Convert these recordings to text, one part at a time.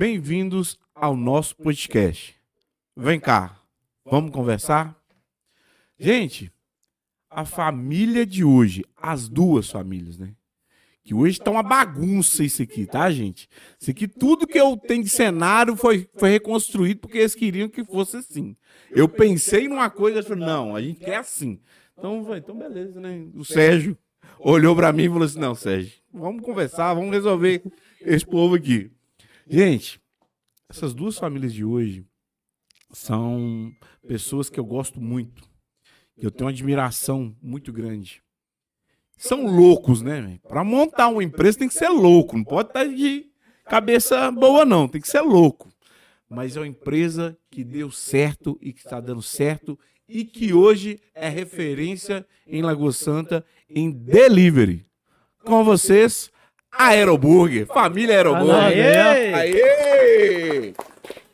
Bem-vindos ao nosso podcast. Vem cá, vamos conversar? Gente, a família de hoje, as duas famílias, né? Que hoje tá uma bagunça isso aqui, tá, gente? Isso aqui, tudo que eu tenho de cenário foi, foi reconstruído porque eles queriam que fosse assim. Eu pensei numa coisa e falei, não, a gente quer assim. Então, vai, então beleza, né? O Sérgio olhou para mim e falou assim: não, Sérgio, vamos conversar, vamos resolver esse povo aqui. Gente, essas duas famílias de hoje são pessoas que eu gosto muito, que eu tenho uma admiração muito grande. São loucos, né? Para montar uma empresa tem que ser louco, não pode estar de cabeça boa, não, tem que ser louco. Mas é uma empresa que deu certo e que está dando certo e que hoje é referência em Lagoa Santa em delivery. Com vocês, Aeroburger, família Aeroburger. Aê! Aê!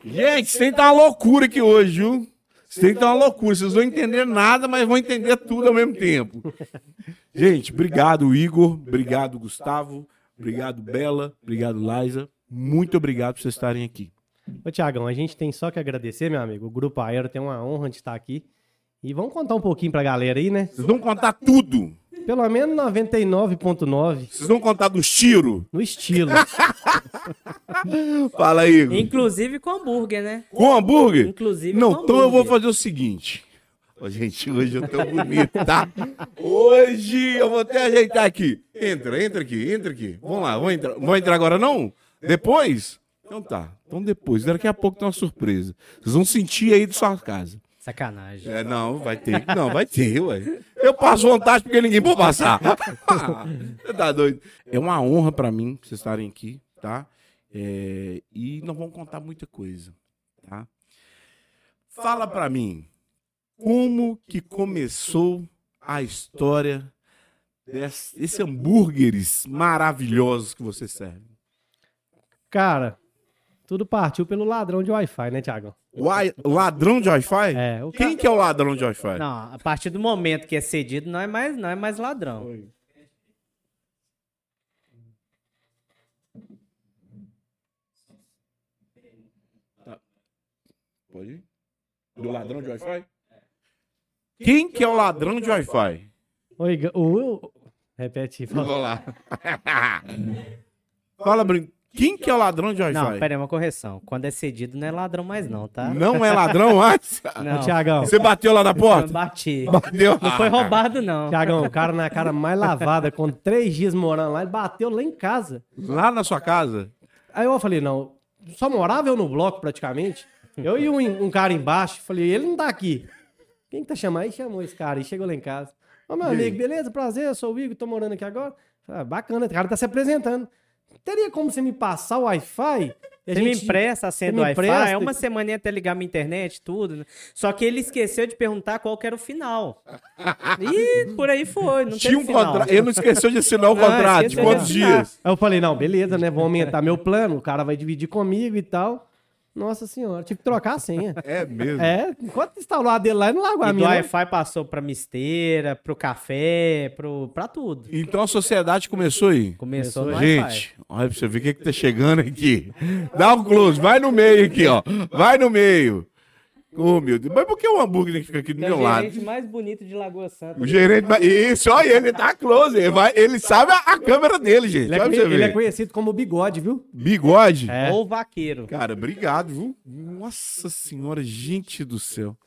Gente, que tá uma loucura aqui hoje, viu? Que tá uma loucura. Vocês vão entender nada, mas vão entender tudo ao mesmo tempo. Gente, obrigado, Igor. Obrigado, Gustavo. Obrigado, Bela. Obrigado, Liza. Muito obrigado por vocês estarem aqui. Ô, Tiagão, a gente tem só que agradecer, meu amigo. O Grupo Aero tem uma honra de estar aqui. E vamos contar um pouquinho pra galera aí, né? Vocês vão contar tudo. Pelo menos 99.9 Vocês vão contar dos tiros. no estilo. Fala aí, Igor. Inclusive com hambúrguer, né? Com hambúrguer? Inclusive Não, com então eu vou fazer o seguinte. Ô, gente, hoje eu tô bonito, tá? Hoje eu vou até ajeitar aqui. Entra, entra aqui, entra aqui. Vamos lá, vamos entrar. Vamos entrar agora não? Depois? Então tá. Então depois. Daqui a pouco tem uma surpresa. Vocês vão sentir aí de sua casa. Sacanagem. É, não, vai ter. Não, vai ter, ué. Eu passo vontade porque ninguém pode passar. Você tá doido? É uma honra pra mim vocês estarem aqui, tá? É, e nós vamos contar muita coisa, tá? Fala pra mim, como que começou a história desse, desses hambúrgueres maravilhosos que você serve? Cara, tudo partiu pelo ladrão de Wi-Fi, né, Tiagão? Wi- ladrão de Wi-Fi? É, o Quem que é o ladrão de Wi-Fi? Não, a partir do momento que é cedido, não é mais, não é mais ladrão. Pode ir? Do ladrão de Wi-Fi? Quem que é o ladrão de Wi-Fi? Oi, o- Repete, fala. Vamos lá. Fala, Brin. Quem que é o ladrão de Wi-Fi? Não, pera aí, uma correção. Quando é cedido, não é ladrão mais não, tá? Não é ladrão mais? Não. Tiagão, Você bateu lá na porta? bati. Bateu. Não foi roubado, não. Tiagão, o cara na cara mais lavada, com três dias morando lá, ele bateu lá em casa. Lá na sua casa? Aí eu falei, não, só morava eu no bloco praticamente. Eu e um, um cara embaixo, falei, ele não tá aqui. Quem que tá chamando? Aí chamou esse cara e chegou lá em casa. Ô, meu E aí? amigo, beleza? Prazer, eu sou o Igor, tô morando aqui agora. Falei, ah, bacana, o cara tá se apresentando. Teria como você me passar o Wi-Fi? Você me gente- empresta a senha do me Wi-Fi, é uma semaninha até ligar minha internet, tudo. né? Só que ele esqueceu de perguntar qual que era o final. E por aí foi, não Tinha um contrato. Ele não esqueceu de assinar o Não, contrato. De quantos dias? Aí eu falei, não, beleza, né? Vou aumentar meu plano, o cara vai dividir comigo e tal. Nossa senhora, tive que trocar a senha. É mesmo. É, enquanto instalou a dele lá, ele não largou a E minha. não. Wi-Fi passou pra misteira, pro café, pro, pra tudo. Então a sociedade começou aí. Começou no Wi-Fi. Gente, olha pra você ver o que, que tá chegando aqui. Dá um close, vai no meio aqui, ó. Vai no meio. Ô, meu Deus. Mas por que o hambúrguer tem que ficar aqui do É meu o lado? gerente mais bonito de Lagoa Santa. O gerente. vai- Isso, olha, ele tá close. Ele, vai, ele sabe a, a câmera dele, gente. Ele é, conhe- ele é conhecido como bigode, viu? Bigode. É. Ou vaqueiro. Cara, obrigado, viu? Nossa senhora, gente do céu.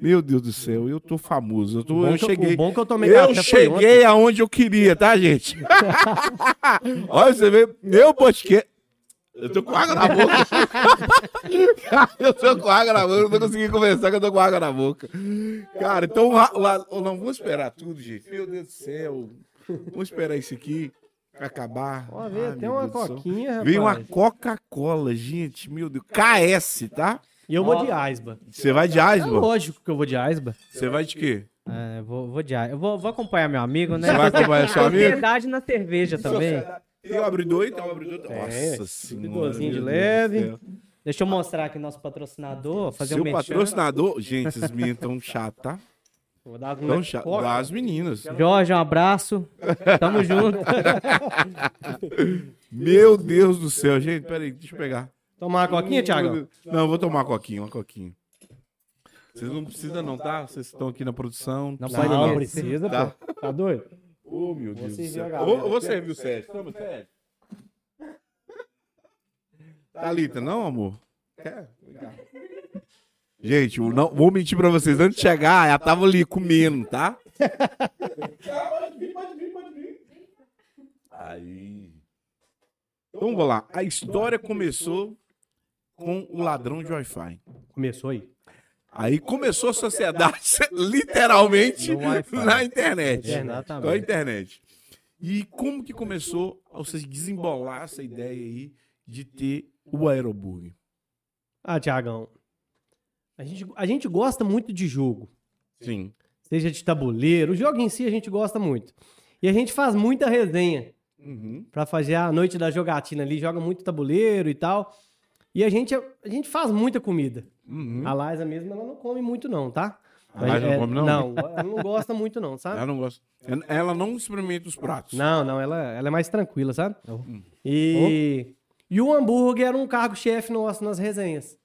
Meu Deus do céu, eu tô famoso. Eu, tô, O bom eu cheguei. o bom que eu tomei eu cheguei aonde eu queria, tá, gente? Olha, você vê, meu podcast. Eu tô com água na boca. Cara, eu tô com água na boca, eu não tô conseguindo conversar que eu tô com água na boca. Cara, então lá, lá- não, vamos esperar tudo, gente. Meu Deus do céu. Vamos esperar isso aqui acabar. Ó, tem meu uma coquinha, rapaz. Veio uma Coca-Cola, gente, meu Deus. KS, tá? E eu vou de Aisba. Você vai de É Aisba? lógico que eu vou de Aisba. Você vai de quê? É, vou, vou, de, eu vou, vou acompanhar meu amigo, né? Você vai acompanhar seu amigo? Sociedade na cerveja também. Tem o abridor e tem o abridor. Nossa Tem. senhora. De leve. Deixa eu mostrar aqui nosso patrocinador, fazer Seu um merchan. patrocinador. Gente, esses meninos tão chatos, tá? Vou dar Tão uma chatos. coca. Das meninas. Jorge, um abraço. Tamo junto. Meu Deus do céu, gente. Peraí, deixa eu pegar. Tomar uma coquinha, Thiago? Não, vou tomar uma coquinha, uma coquinha. Vocês não precisam não, tá? Vocês estão aqui na produção. Não Não, pode não não. precisa, Tá. pô. Tá doido? Ô, meu Deus do céu. Ô, você viu o Sérgio? Toma, Sérgio. Thalita, não, amor? Quer? Cá. Gente, eu não, vou mentir pra vocês. Antes de chegar, ela tava ali comendo, tá? pode vir, pode vir, pode vir. Aí. Então vamos lá. A história começou com o ladrão de Wi-Fi. Começou aí. Aí começou a sociedade, literalmente, na internet. Exatamente. Na internet. E como que começou a você desembolar essa ideia aí de ter o Aeroburg? Ah, Tiagão. A gente, a gente gosta muito de jogo. Sim. Seja de tabuleiro. O jogo em si a gente gosta muito. E a gente faz muita resenha Uhum. pra fazer a noite da jogatina ali. Joga muito tabuleiro e tal. E a gente, a gente faz muita comida. Uhum. A Liza mesmo, ela não come muito não, tá? A Liza não É, come, não? Não, ela não gosta muito não, sabe? Ela não gosta. Ela não experimenta os pratos. Não, não, ela, ela é mais tranquila, sabe? E, e o hambúrguer era um cargo-chefe nosso nas resenhas.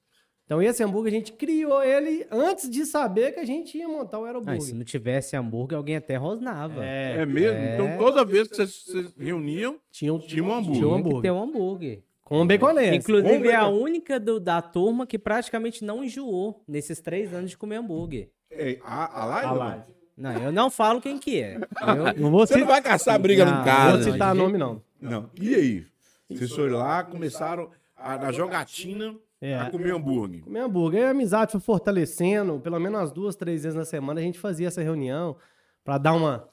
Então esse hambúrguer a gente criou ele antes de saber que a gente ia montar o Ah, e aerobúrguer. se não tivesse hambúrguer, alguém até rosnava. É, É mesmo? É. Então toda vez que vocês se reuniam, tinha um, Tinha um hambúrguer. Tinha um Tem que ter hambúrguer. um hambúrguer. Com baconese. Inclusive, Vamos é a única do- da turma que praticamente não enjoou nesses três anos de comer hambúrguer. é, a, a Liza, A não? Liza. Não, eu não falo quem que é. Eu- Não vou, Você não vai caçar briga Não, no não caso. vou citar nome, não. Não. E aí? Vocês foram lá, começaram a, na jogatina É. a comer hambúrguer. Comer hambúrguer. Aí a amizade foi fortalecendo. Pelo menos umas duas, três vezes na semana a gente fazia essa reunião pra dar uma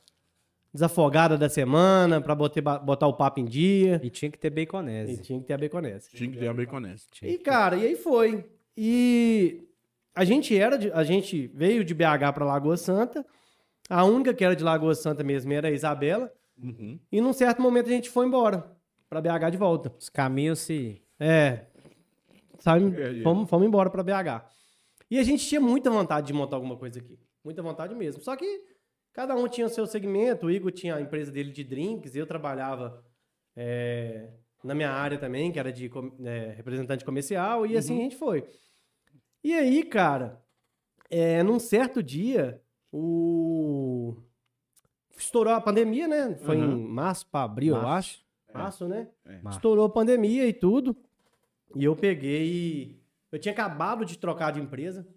desafogada da semana, pra botar, botar o papo em dia. E tinha que ter E baconese. tinha que ter a baconese. Tinha que ter a baconese. E, cara, e aí foi. E a gente era, de- a gente veio de BH pra Lagoa Santa. A única que era de Lagoa Santa mesmo era a Isabela. Uhum. E num certo momento a gente foi embora pra BH de volta. Os caminhos se. É. Sabe? É, é. Fomos, fomos embora pra BH. E a gente tinha muita vontade de montar alguma coisa aqui. Muita vontade mesmo. Só que cada um tinha o seu segmento. O Igor tinha a empresa dele de drinks. Eu trabalhava é, na minha área também, que era de é, representante comercial. E assim a gente foi. E aí, cara, é, num certo dia, o... Estourou a pandemia, né? Foi Uhum. em março para abril, eu Março. acho. Março, né? É. Estourou a pandemia e tudo. E eu peguei e... Eu tinha acabado de trocar de empresa.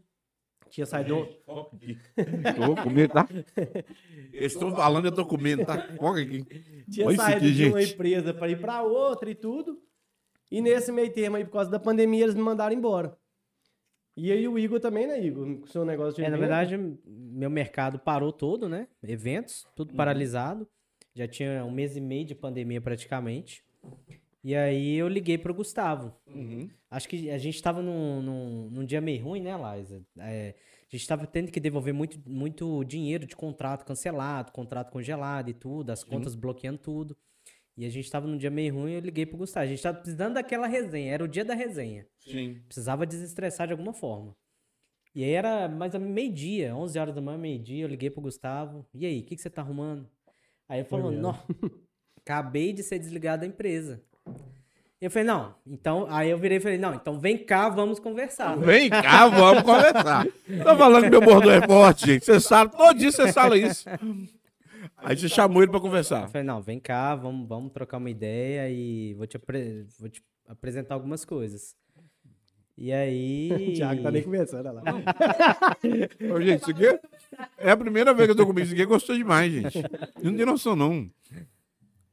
Tinha saído... Tô comendo, tá? Eu estou falando, eu tô comendo, tá? Foca aqui. Tinha Olha saído aqui, de uma gente. empresa para ir para outra e tudo. E nesse meio termo aí, por causa da pandemia, eles me mandaram embora. E aí o Igor também, né, Igor? Com o seu negócio de É, na verdade, meu mercado parou todo, né? Eventos, tudo Uhum. paralisado. Já tinha um mês e meio de pandemia praticamente. E aí eu liguei pro Gustavo. Uhum. Acho que a gente tava num, num, num dia meio ruim, né, Liza? É, a gente tava tendo que devolver muito, muito dinheiro de contrato cancelado, contrato congelado e tudo, as contas bloqueando tudo. E a gente tava num dia meio ruim, eu liguei pro Gustavo. A gente tava precisando daquela resenha, era o dia da resenha. Sim. Precisava desestressar de alguma forma. E aí era mais meio-dia, 11 horas da manhã, meio-dia, eu liguei pro Gustavo. E aí, o que, que você tá arrumando? Aí ele falou, não, acabei de ser desligado da empresa. Eu falei, não, então, aí eu virei e falei, não, então vem cá, vamos conversar. Vem cá, vamos conversar. Tô falando que meu bordão é forte, gente. Você sabe, todo dia você fala isso. Aí você chamou ele pra Eu conversar. falei, não, vem cá, vamos, vamos trocar uma ideia e vou te, apre- vou te apresentar algumas coisas. E aí... O Thiago tá nem conversando, olha lá. Ô, gente, isso aqui é a primeira vez que eu tô comendo isso aqui. Gostou demais, gente. Não tem noção, não.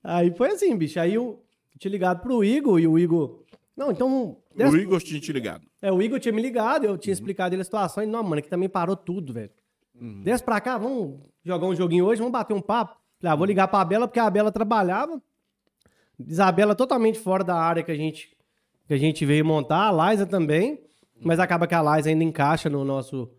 Aí foi assim, bicho. Aí eu tinha ligado pro Igor e o Igor. Não, então. O Igor tinha te ligado. É, o Igor tinha me ligado, eu tinha Uhum. explicado ele a situação. E, não, mano, que também parou tudo, velho. Desce pra cá, vamos jogar um joguinho hoje, vamos bater um papo. Falei, ah, vou ligar pra Bela, porque a Bela trabalhava. Isabela totalmente fora da área que a gente, que a gente veio montar, a Liza também. Mas acaba que a Liza ainda encaixa no nosso,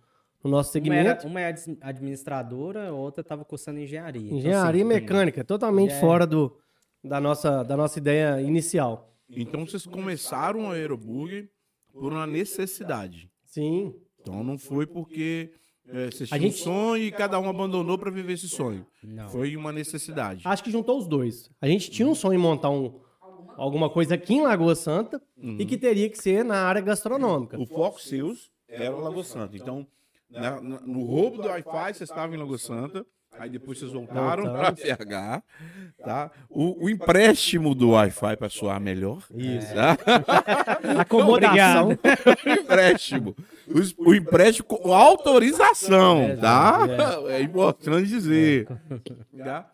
no nosso Uma, era, segmento. uma é administradora, a outra tava cursando engenharia. Então, Engenharia assim, mecânica, totalmente É. fora do, da, nossa, da nossa ideia inicial. Então vocês começaram o Aeroburger por uma necessidade. Sim. Então não foi porque é, vocês A tinham gente- um sonho e cada um abandonou pra viver esse sonho. Não. Foi uma necessidade. Acho que juntou os dois. A gente tinha um sonho em montar um, alguma coisa aqui em Lagoa Santa Uhum. e que teria que ser na área gastronômica. O foco seus era o Lagoa Santa. Então, na- na- no roubo do Wi-Fi, vocês estavam em Lagoa Santa. Aí depois vocês voltaram para Voltamos. FH, tá? O, o empréstimo do Wi-Fi para soar melhor. Isso. Tá? Acomodação. o empréstimo. O, o empréstimo com autorização, tá? É importante dizer. Tá?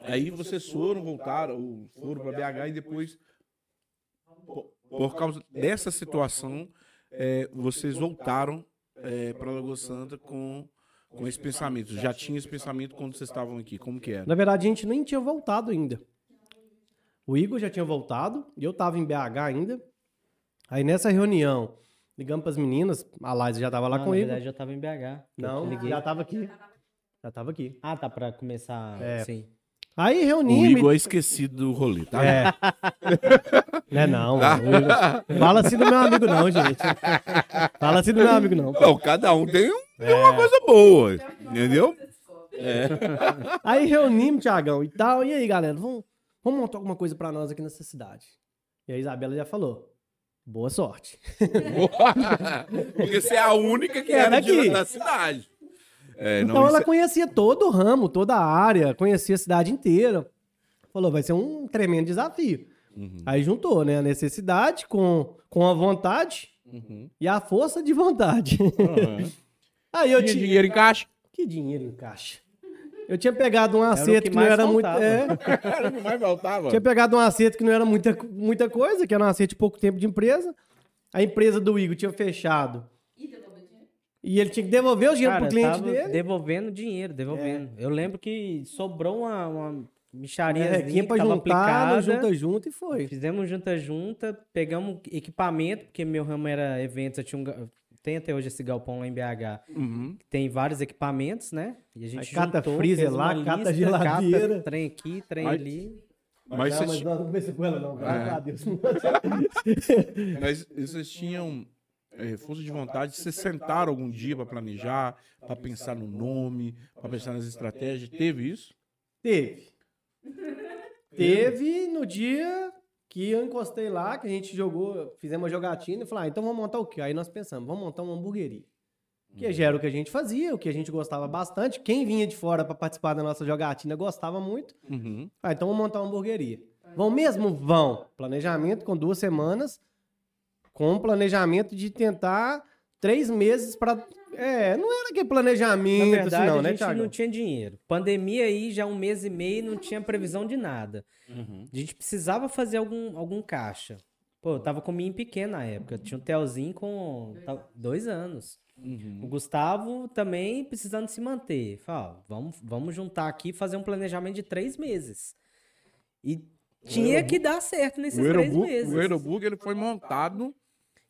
Aí vocês foram, voltaram, foram para BH e depois, por, por causa dessa situação, é, vocês voltaram para Lagoa Santa com, com esse pensamento. Já tinha esse pensamento quando vocês estavam aqui. Como que era? Na verdade, a gente nem tinha voltado ainda. O Igor já tinha voltado e eu tava em BH ainda. Aí nessa reunião, ligamos pras meninas, a Laís já tava lá Não, com na o Igor. verdade, eu tava em BH. Não, liguei. já tava aqui. Já tava aqui. Ah, tá, pra começar. É. Sim. Aí O reunimos. Igor é esquecido do rolê, tá? É. Não é não. O Igor- Fala assim do meu amigo não, gente. Fala assim do meu amigo não. Não, cada um tem, um- tem uma coisa boa, entendeu? Aí reunimos, Tiagão, e tal. E aí, galera, vamos, vamos montar alguma coisa pra nós aqui nessa cidade. E a Isabela já falou. Boa sorte. Porque você é a única que É era daqui. de, da cidade. É, não, então ela é- conhecia todo o ramo, toda a área, conhecia a cidade inteira. Falou, vai ser um tremendo desafio. Uhum. Aí juntou, né, a necessidade com, com a vontade Uhum. e a força de vontade. Aí eu Tinha tinha... dinheiro em caixa. Que dinheiro em caixa? Eu tinha pegado um acerto que que, não era muito... É, Era o que mais faltava. tinha pegado um acerto que não era muita, muita coisa, que era um acerto de pouco tempo de empresa. A empresa do Igor tinha fechado. E ele tinha que devolver o dinheiro Cara, pro cliente tava dele. É. devolvendo dinheiro, devolvendo. Eu lembro que sobrou uma, uma micharia É, que tava juntar, aplicada. junta junto e foi. Fizemos junta-junta, pegamos equipamento, porque meu ramo era eventos, eu tinha um, tem até hoje esse galpão lá em BH, Uhum. que tem vários equipamentos, né? E a gente Aí cata juntou, freezer lá, cata lista, geladeira. cata trem aqui, trem Mas- ali. Mas, não, vocês, mas nós não conversamos com ela, não. Graças É. a Deus. mas vocês tinham é, força de vontade, vocês sentaram algum dia para planejar, para pensar no nome, para pensar nas estratégias. Teve isso? Teve. Teve no dia que eu encostei lá, que a gente jogou, fizemos uma jogatina e falou, ah, então vamos montar o quê? Aí nós pensamos, vamos montar uma hamburgueria. Que já era o que a gente fazia, o que a gente gostava bastante. Quem vinha de fora para participar da nossa jogatina gostava muito. Uhum. Ah, então vamos montar uma hamburgueria. Vão mesmo? Vão. Planejamento com duas semanas, com um planejamento de tentar três meses para. É, não era aquele Na planejamento, verdade, assim, não, a né, gente Thiago? não tinha dinheiro. Pandemia aí, já um mês e meio, não tinha previsão de nada. Uhum. A gente precisava fazer algum, algum caixa. Pô, eu tava com o minha pequeno na época. Tinha um Telzinho com tá- dois anos. Uhum. O Gustavo também precisando se manter. Falei, ó, vamos, vamos juntar aqui e fazer um planejamento de três meses. E tinha que dar certo nesses O três meses. o Aeroburg ele foi montado.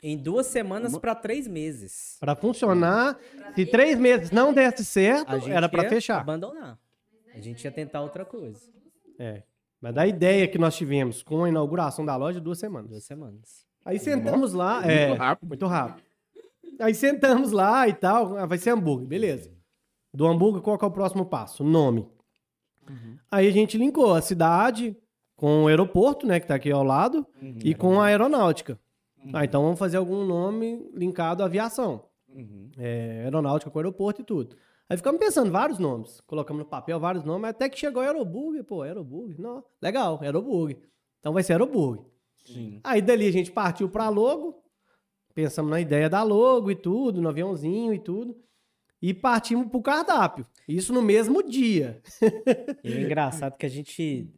Em duas semanas para três meses. Para funcionar, se três meses não desse certo, era para fechar. abandonar. A gente ia tentar outra coisa. É. Mas da ideia que nós tivemos com a inauguração da loja, duas semanas. Duas semanas. Aí sentamos lá. É, Muito rápido. Muito rápido. Aí sentamos lá e tal. ah, Vai ser hambúrguer, beleza. Do hambúrguer, qual que é o próximo passo? Nome. Aí a gente linkou a cidade com o aeroporto, né, que tá aqui ao lado, e com a aeronáutica. Ah, então vamos fazer algum nome linkado à aviação. Uhum. É, aeronáutica com aeroporto e tudo. Aí ficamos pensando vários nomes. Colocamos no papel vários nomes, até que chegou Aeroburger. Pô, Aeroburger. Não, legal, Aeroburger. Então vai ser Aeroburger. Sim. Aí dali a gente partiu pra logo, pensamos na ideia da logo e tudo, no aviãozinho e tudo, e partimos pro cardápio. Isso no mesmo dia. E o engraçado é que a gente,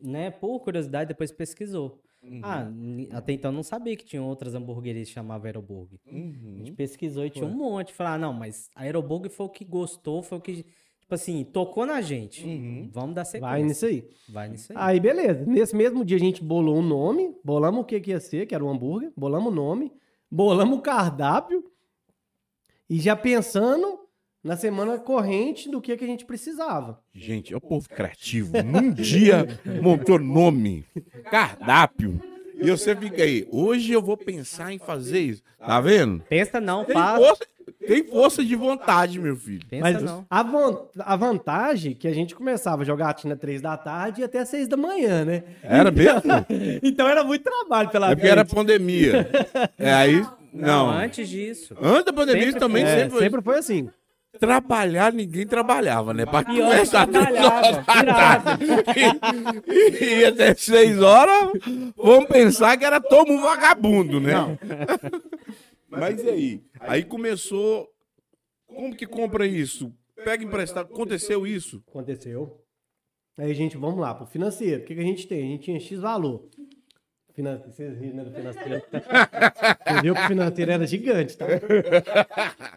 né, por curiosidade, depois pesquisou. Uhum. Ah, até então não sabia que tinha outras hamburguerias que chamavam Aeroburg. A Uhum. gente pesquisou e tinha um monte. Falar, ah, não, mas a Aeroburg foi o que gostou, foi o que, tipo assim, tocou na gente. Uhum. Vamos dar sequência. Vai nisso aí. Vai nisso aí. Aí, beleza. Nesse mesmo dia a gente bolou um nome, bolamos o que, que ia ser, que era o hambúrguer, bolamos o nome, bolamos o cardápio, e já pensando na semana corrente do que, que a gente precisava. Gente, é o povo criativo. Num dia montou nome, cardápio. E você fica aí, hoje eu vou pensar em fazer isso. Tá vendo? Pensa não, Tem faz. força, Tem força de vontade, meu filho. Pensa Mas não. a, von- a vantagem é que a gente começava a jogar tina três da tarde e até seis da manhã, né? Era mesmo? Então era muito trabalho pela É porque era pandemia. É aí. Não, Não. antes disso. Antes da pandemia Sempre também É, sempre, foi. sempre foi assim. Trabalhar, ninguém trabalhava, né? Pra começar três horas da tarde. E, e até seis horas, vamos pensar que era todo mundo vagabundo, né? Mas e aí? Aí começou. Como que compra isso? Pega emprestado. Aconteceu isso? Aconteceu. Aí, gente, vamos lá, pro financeiro. O que, que a gente tem? A gente tinha X valor. Vocês riram, né, do financeiro? Você viu que o financeiro era gigante, tá?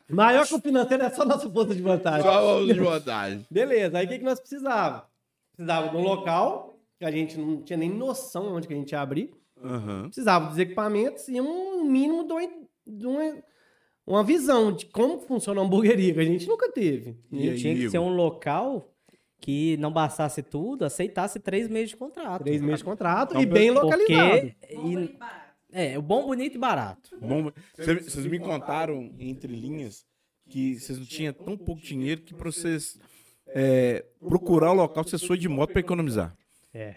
Maior que o financeiro é só nossa força de vantagem. Só os de vantagem. Beleza, aí o que, que nós precisávamos? Precisava de um local, que a gente não tinha nem noção onde que a gente ia abrir. Aham. Precisava dos equipamentos e um mínimo de uma, uma, uma visão de como funciona a hamburgueria, que a gente nunca teve. E E tinha que ser um local que não bastasse tudo, aceitasse três meses de contrato. Três meses de contrato Então, e bem localizado. Porque. e- é, o bom, bonito e barato. Bom, cê- vocês me contaram entre linhas que vocês não tinham tão pouco dinheiro que pra vocês é, procurar o local, vocês foi de moto pra economizar. É,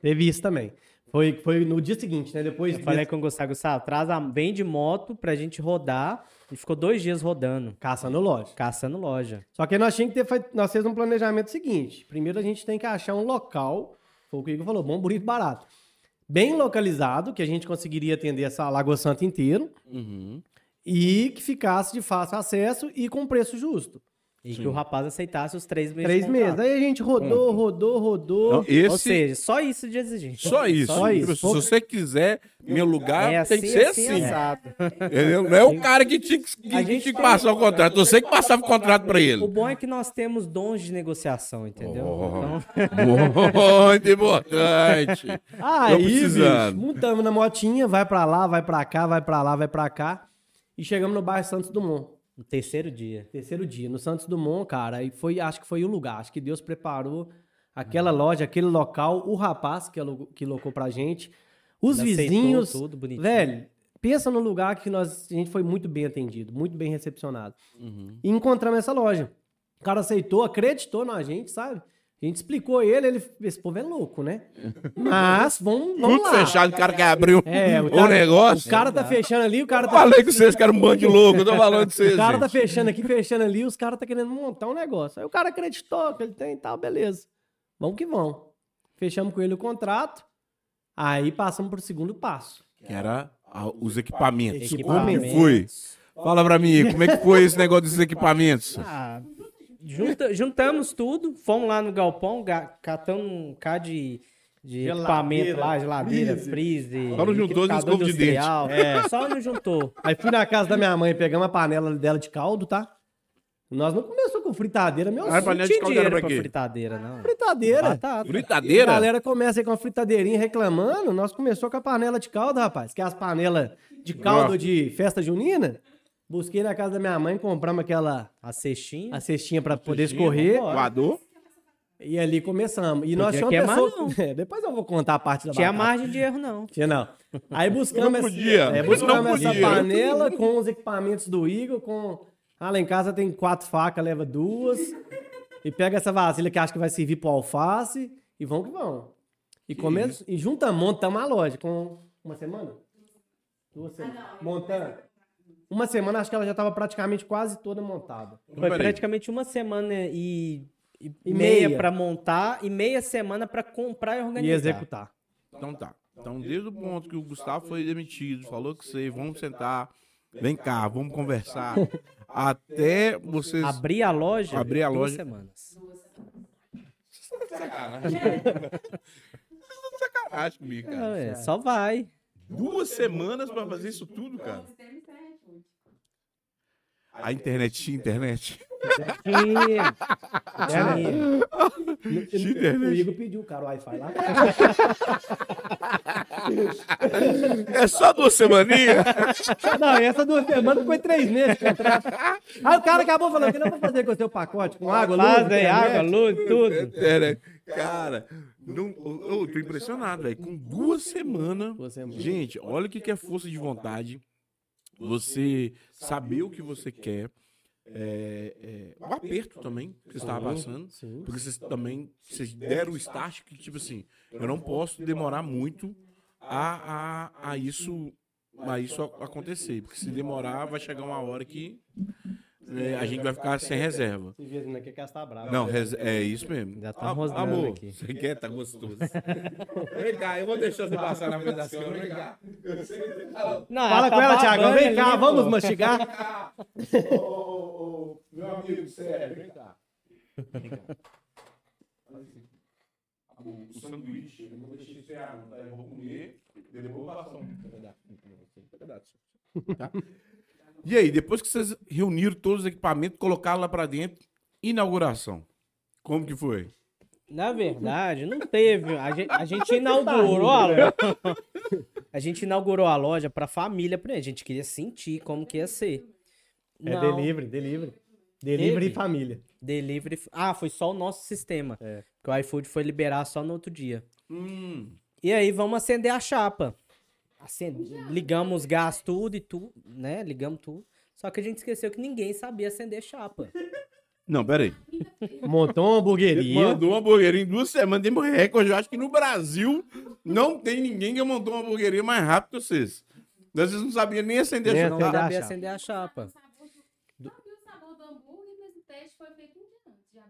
teve isso também. Foi, foi no dia seguinte, né? Depois Eu falei com o Gustavo, Gustavo, traz a, vem de moto pra gente rodar. Gente ficou dois dias rodando, caçando loja. caçando loja. Só que nós tínhamos que ter feito, nós fizemos um planejamento seguinte. Primeiro a gente tem que achar um local, foi o que o Igor falou, bom, bonito, barato. Bem localizado, que a gente conseguiria atender essa Lagoa Santa inteiro e que ficasse de fácil acesso e com preço justo. E que o rapaz aceitasse os três meses. Três meses. Aí a gente rodou, rodou, rodou. Então, esse, Ou seja, só isso de exigente. só isso. só isso. Se você quiser meu lugar, É tem assim, que ser assim, assim. Entendeu? Não é o cara que tinha que, que, A que gente tinha que passar o contrato. Você que passava o contrato pra ele. O bom é que nós temos dons de negociação, entendeu? Oh. Então, Muito importante. Aí, bicho, montamos na motinha, vai pra lá, vai pra cá, vai pra lá, vai pra cá. E chegamos no bairro Santos Dumont. No terceiro dia. Terceiro dia, no Santos Dumont, cara, e foi, acho que foi o lugar. Acho que Deus preparou aquela loja, aquele local, o rapaz que, alugou, que locou pra gente, os Ele vizinhos. tudo bonitinho. Velho, pensa no lugar que nós, a gente foi muito bem atendido, muito bem recepcionado. Uhum. E encontramos essa loja. O cara aceitou, acreditou na gente, sabe? A gente explicou ele, ele, esse povo é louco, né? Mas, vamos, vamos Tudo lá. fechado, o cara que abriu É, o, o, cara, negócio. O cara tá fechando ali, o cara Eu tá falei com vocês que era um bando de louco, eu tô falando de vocês. o cara tá gente. fechando aqui, fechando ali, os caras tá querendo montar um negócio. Aí o cara acreditou que ele tem e tal, beleza. Vamos que vamos. Fechamos com ele o contrato, aí passamos pro segundo passo. Que era os equipamentos. Equipamentos. Como que foi? Fala pra mim, como é que foi esse negócio dos equipamentos? Ah, junta- juntamos tudo, fomos lá no galpão, ga- catamos um K de, de Geladeira, equipamento lá, geladeira, freezer. Só não juntou liquidificador escova de industrial. É, só não juntou. Aí fui na casa da minha mãe, pegamos a panela dela de caldo, tá? Nós não começou com fritadeira, meu Ah, Não de tinha caldo dinheiro pra pra quê? fritadeira, não. Fritadeira. Batata. A Fritadeira? galera começa aí com a fritadeirinha reclamando, nós começou com a panela de caldo, rapaz. Que é as panelas de caldo Ah. de festa junina. Busquei na casa da minha mãe, compramos aquela A cestinha. a cestinha pra poder escorrer. Coador? E ali começamos. E nós Podia tínhamos queimar, pessoa... É, depois eu vou contar a parte da Tinha batata. margem de erro, não. Tinha não. Aí buscamos, Não essa- podia, é, não buscamos essa podia. panela com os equipamentos do Igor, com... Ah, lá em casa tem quatro facas, leva duas. E pega essa vasilha que acho que vai servir pro alface. E vamos que vamos. E, come... e juntamos, montamos a loja com uma semana? Duas semanas. Montando. Uma semana, acho que ela já estava praticamente quase toda montada. Foi praticamente uma semana e, e, E meia, meia. pra montar e meia semana pra comprar e organizar. E executar. Então tá. Então, desde o ponto que o Gustavo foi demitido, falou que você, vamos sentar, vem cá, vamos conversar, até vocês... Abrir a loja. Abrir a duas loja. semanas. Sacanagem comigo, cara. É, só vai. Duas semanas pra fazer isso tudo, cara. A internet tinha internet. Tinha. Tinha. O Igor pediu, cara, o Wi-Fi lá. É só duas semaninhas? Não, e essa duas semanas foi três meses de contrato. Aí o cara acabou falando, o que nós vamos fazer com o seu pacote? Com água, luz, internet?" água, luz, tudo. Né? Cara, não, eu, eu tô impressionado, velho. Com duas semanas. Duas semanas. Gente, olha o que que é força de vontade. Você saber o que você quer. é, é, o aperto também que você estava passando. Sim. Porque vocês também vocês deram o start que, tipo assim, eu não posso demorar muito a, a, a isso a isso acontecer. Porque se demorar, vai chegar uma hora que é, a gente vai ficar sem reserva. Esse vizinho aqui quer estar bravo. Não, res- é isso mesmo. Já tá Ah, rosnando Amor, aqui. você quer? Tá gostoso. vem cá, eu vou deixar você passar na frente da senhora. Vem cá. Não, Fala tá com ela, Thiago. Vem cá, ali, vamos pô. mastigar. Ô, meu amigo, sério, vem cá. Vem cá. O, o sanduíche, eu vou deixar tá? Eu vou comer, depois eu vou passar um você. Um pedaço. Tá? E aí, depois que vocês reuniram todos os equipamentos, colocaram lá pra dentro, inauguração. Como que foi? Na verdade, não teve. A gente, a gente inaugurou a loja. A gente inaugurou a loja pra família. primeiro. A gente queria sentir como que ia ser. É Não, delivery, delivery. Delivery e família. Delivery. Ah, foi só o nosso sistema. É. Que o iFood foi liberar só no outro dia. Hum, E aí vamos acender a chapa. Acende- Ligamos gás, tudo e tudo, né? Ligamos tudo. Só que a gente esqueceu que ninguém sabia acender chapa. Não, peraí. Montou uma hamburgueria. Mandou uma hamburgueria em duas semanas, demos recorde. Eu acho que no Brasil não tem ninguém que montou uma hamburgueria mais rápido que vocês. Vocês não sabiam nem acender Nem a Não chapa. a sabia acender a chapa. Não viu o sabor do hambúrguer, mas o teste foi feito um dia antes. Já.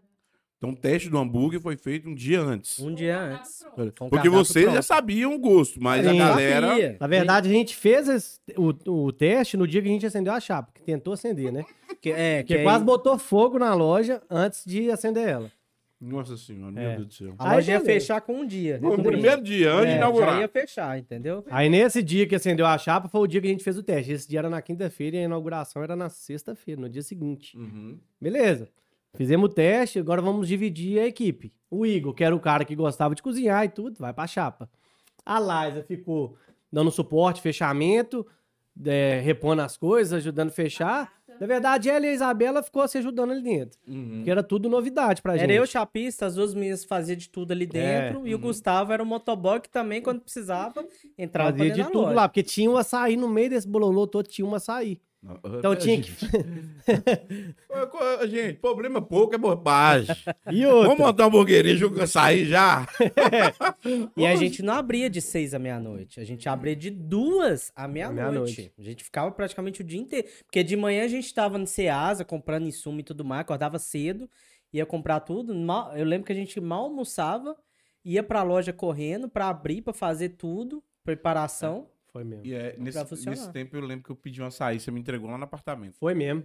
Então o teste do hambúrguer foi feito um dia antes. Um dia antes. pronto. Foi um Porque vocês já pronto. sabiam o gosto, mas a Sim. galera. Sabia. Na verdade, a gente fez esse- o, o teste no dia que a gente acendeu a chapa, que tentou acender, né? Que, é, que aí quase botou fogo na loja antes de acender ela. Nossa senhora, meu É. Deus do céu. a loja ia fechar com um dia. No primeiro dia, antes de É, inaugurar. já ia fechar, entendeu? Aí nesse dia que acendeu a chapa foi o dia que a gente fez o teste. Esse dia era na quinta-feira e a inauguração era na sexta-feira, no dia seguinte. Uhum. Beleza. Fizemos o teste, agora vamos dividir a equipe. O Igor, que era o cara que gostava de cozinhar e tudo, vai pra chapa. A Liza ficou dando suporte, fechamento, é, repondo as coisas, ajudando a fechar. Na verdade, ela e a Isabela ficou se ajudando ali dentro. Uhum. Porque era tudo novidade pra gente. Era eu, chapista, as duas meninas faziam de tudo ali dentro. E o Gustavo era o motoboy que também, quando precisava, entrava Fazia de tudo loja. lá, porque tinha um açaí no meio desse bololô todo, tinha um açaí. Então tinha que. Gente, problema pouco é bobagem. E outra. Vamos montar uma hamburgueria com açaí já? E a gente não abria de seis à meia-noite. A gente abria de duas à meia-noite. meia-noite. a gente ficava praticamente o dia inteiro. Porque de manhã a gente tava no Ceasa comprando insumo e tudo mais, acordava cedo, ia comprar tudo. Eu lembro que a gente mal almoçava, ia pra loja correndo pra abrir, pra fazer tudo, preparação. Foi mesmo. E é, nesse, nesse tempo eu lembro que eu pedi um açaí, você me entregou lá no apartamento. Foi mesmo.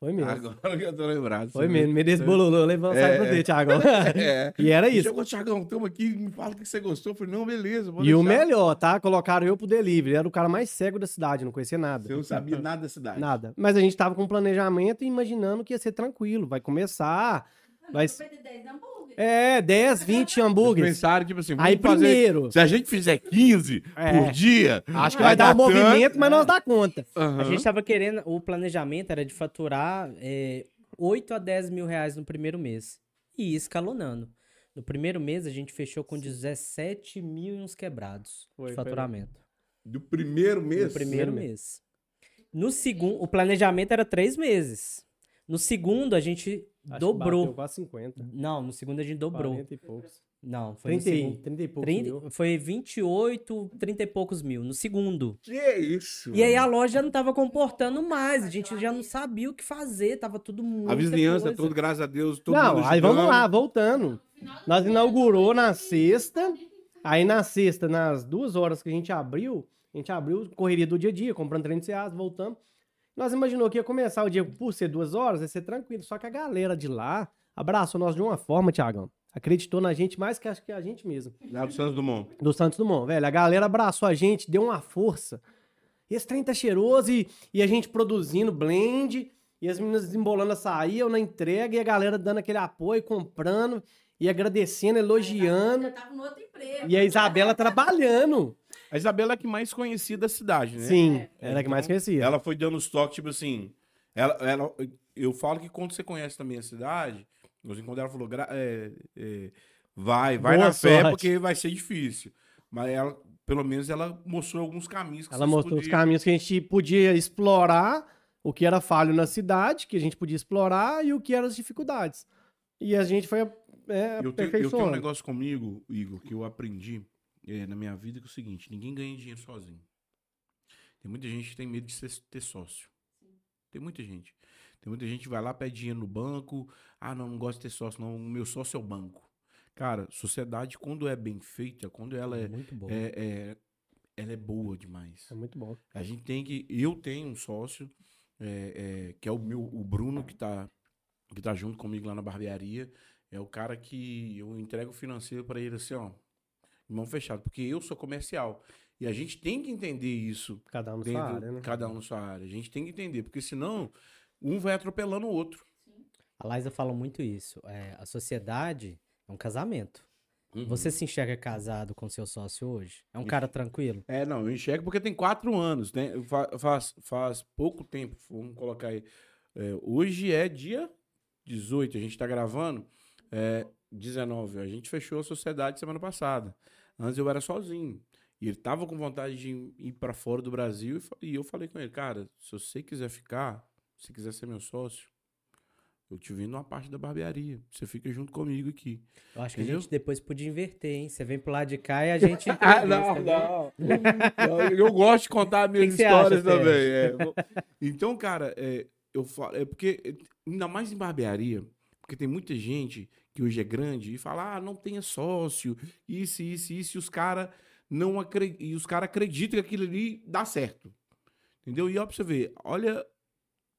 Foi mesmo. Agora que eu tô lembrado. Foi mesmo. Me desse bololô, eu levei um açaí É, pra é. você, Thiago. É. E era isso. Chegou, Thiagão, tamo aqui, me fala o que você gostou. Eu falei, não, beleza. vou E o deixar. melhor, tá? Colocaram eu pro delivery. Era o cara mais cego da cidade, não conhecia nada. Você não sabia nada da cidade. Nada. Mas a gente tava com um planejamento e imaginando que ia ser tranquilo. Vai começar. Vai... Vai ter 10 hambúrguer. É, 10, 20 hambúrgueres. Pensaram, tipo assim, vamos Aí fazer... primeiro. Se a gente fizer 15 É. por dia... Acho que vai, dar um tanto. movimento, mas nós dá conta. Aham. A gente tava querendo, o planejamento era de faturar é, 8 a 10 mil reais no primeiro mês. E escalonando. No primeiro mês a gente fechou com 17 mil e uns quebrados Foi, de faturamento. Do primeiro mês? No primeiro Primeiro mês. No segundo, o planejamento era três meses. No segundo a gente Acho que dobrou. bateu quase 50. Não, no segundo a gente dobrou. 40 e poucos. Não, foi no 30, e- segundo. 30 e poucos 30 mil. foi 28, 30 e poucos mil. No segundo. Que isso? E aí a loja não tava comportando mais. A gente já não sabia o que fazer. Tava tudo muito. A vizinhança toda, graças a Deus, todo Não, mundo aí vamos lá, voltando. Nós inaugurou na sexta. Aí na sexta, nas duas horas que a gente abriu, a gente abriu correria do dia a dia, comprando 300 reais, voltando. Nós imaginou que ia começar o dia por ser duas horas, ia ser tranquilo. Só que a galera de lá abraçou nós de uma forma, Tiagão. Acreditou na gente mais que acho que a gente mesmo. Lá do Santos Dumont. Do Santos Dumont, velho. A galera abraçou a gente, deu uma força. Esse trem tá cheiroso e, e a gente produzindo blend, e as meninas desembolando açaí, eu na entrega, e a galera dando aquele apoio, comprando, e agradecendo, elogiando. Eu tava no outro emprego. E a Isabela trabalhando. A Isabela é a que mais conhecia da cidade, né? Sim, era a que mais conhecia. Ela foi dando os toques, tipo assim. Ela, ela, eu falo que quando você conhece também a cidade, quando ela falou, é, é, vai, vai Boa na fé, sorte. porque vai ser difícil. Mas ela, pelo menos, ela mostrou alguns caminhos que Ela mostrou os podiam- caminhos que a gente podia explorar o que era falho na cidade, que a gente podia explorar, e o que eram as dificuldades. E a gente foi é, Eu tenho, eu tenho um negócio comigo, Igor, que eu aprendi eh, na minha vida, que é o seguinte, ninguém ganha dinheiro sozinho. Tem muita gente que tem medo de ser- ter sócio. Tem muita gente. Tem muita gente que vai lá, pede dinheiro no banco. Ah, não, não gosto de ter sócio, não. O meu sócio é o banco. Cara, sociedade, quando é bem feita, quando ela é, Muito bom. é, é- ela é boa demais. É muito bom. A gente tem que. Eu tenho um sócio, é, é, que é o meu, o Bruno, que tá, que tá junto comigo lá na barbearia. É o cara que eu entrego o financeiro para ele assim, ó, mão fechada, porque eu sou comercial. E a gente tem que entender isso Cada um na sua área, né? cada um na sua área. A gente tem que entender, porque senão um vai atropelando o outro. A Liza fala muito isso. É, a sociedade é um casamento. Uhum. Você se enxerga casado com seu sócio hoje? É um cara tranquilo? É, não, eu enxergo porque tem quatro anos, né? Fa- Faz, faz pouco tempo, vamos colocar aí. É, hoje é dia 18, a gente tá gravando, é 19. A gente fechou a sociedade semana passada. Antes eu era sozinho. E ele tava com vontade de ir para fora do Brasil e eu falei com ele, cara, se você quiser ficar, se quiser ser meu sócio, eu te vendo uma parte da barbearia. Você fica junto comigo aqui. Eu acho que a Entendeu? gente depois podia inverter, hein? Você vem pro lado de cá e a gente. Ah, não, não. Eu gosto de contar minhas Que acha, histórias Sérgio? também. é. Então, cara, é, eu falo, é porque, ainda mais em barbearia, porque tem muita gente que hoje é grande e fala, ah, não tenha sócio, isso, isso, isso, e os caras não acre- e os cara acreditam que aquilo ali dá certo. Entendeu? E ó, pra você ver, olha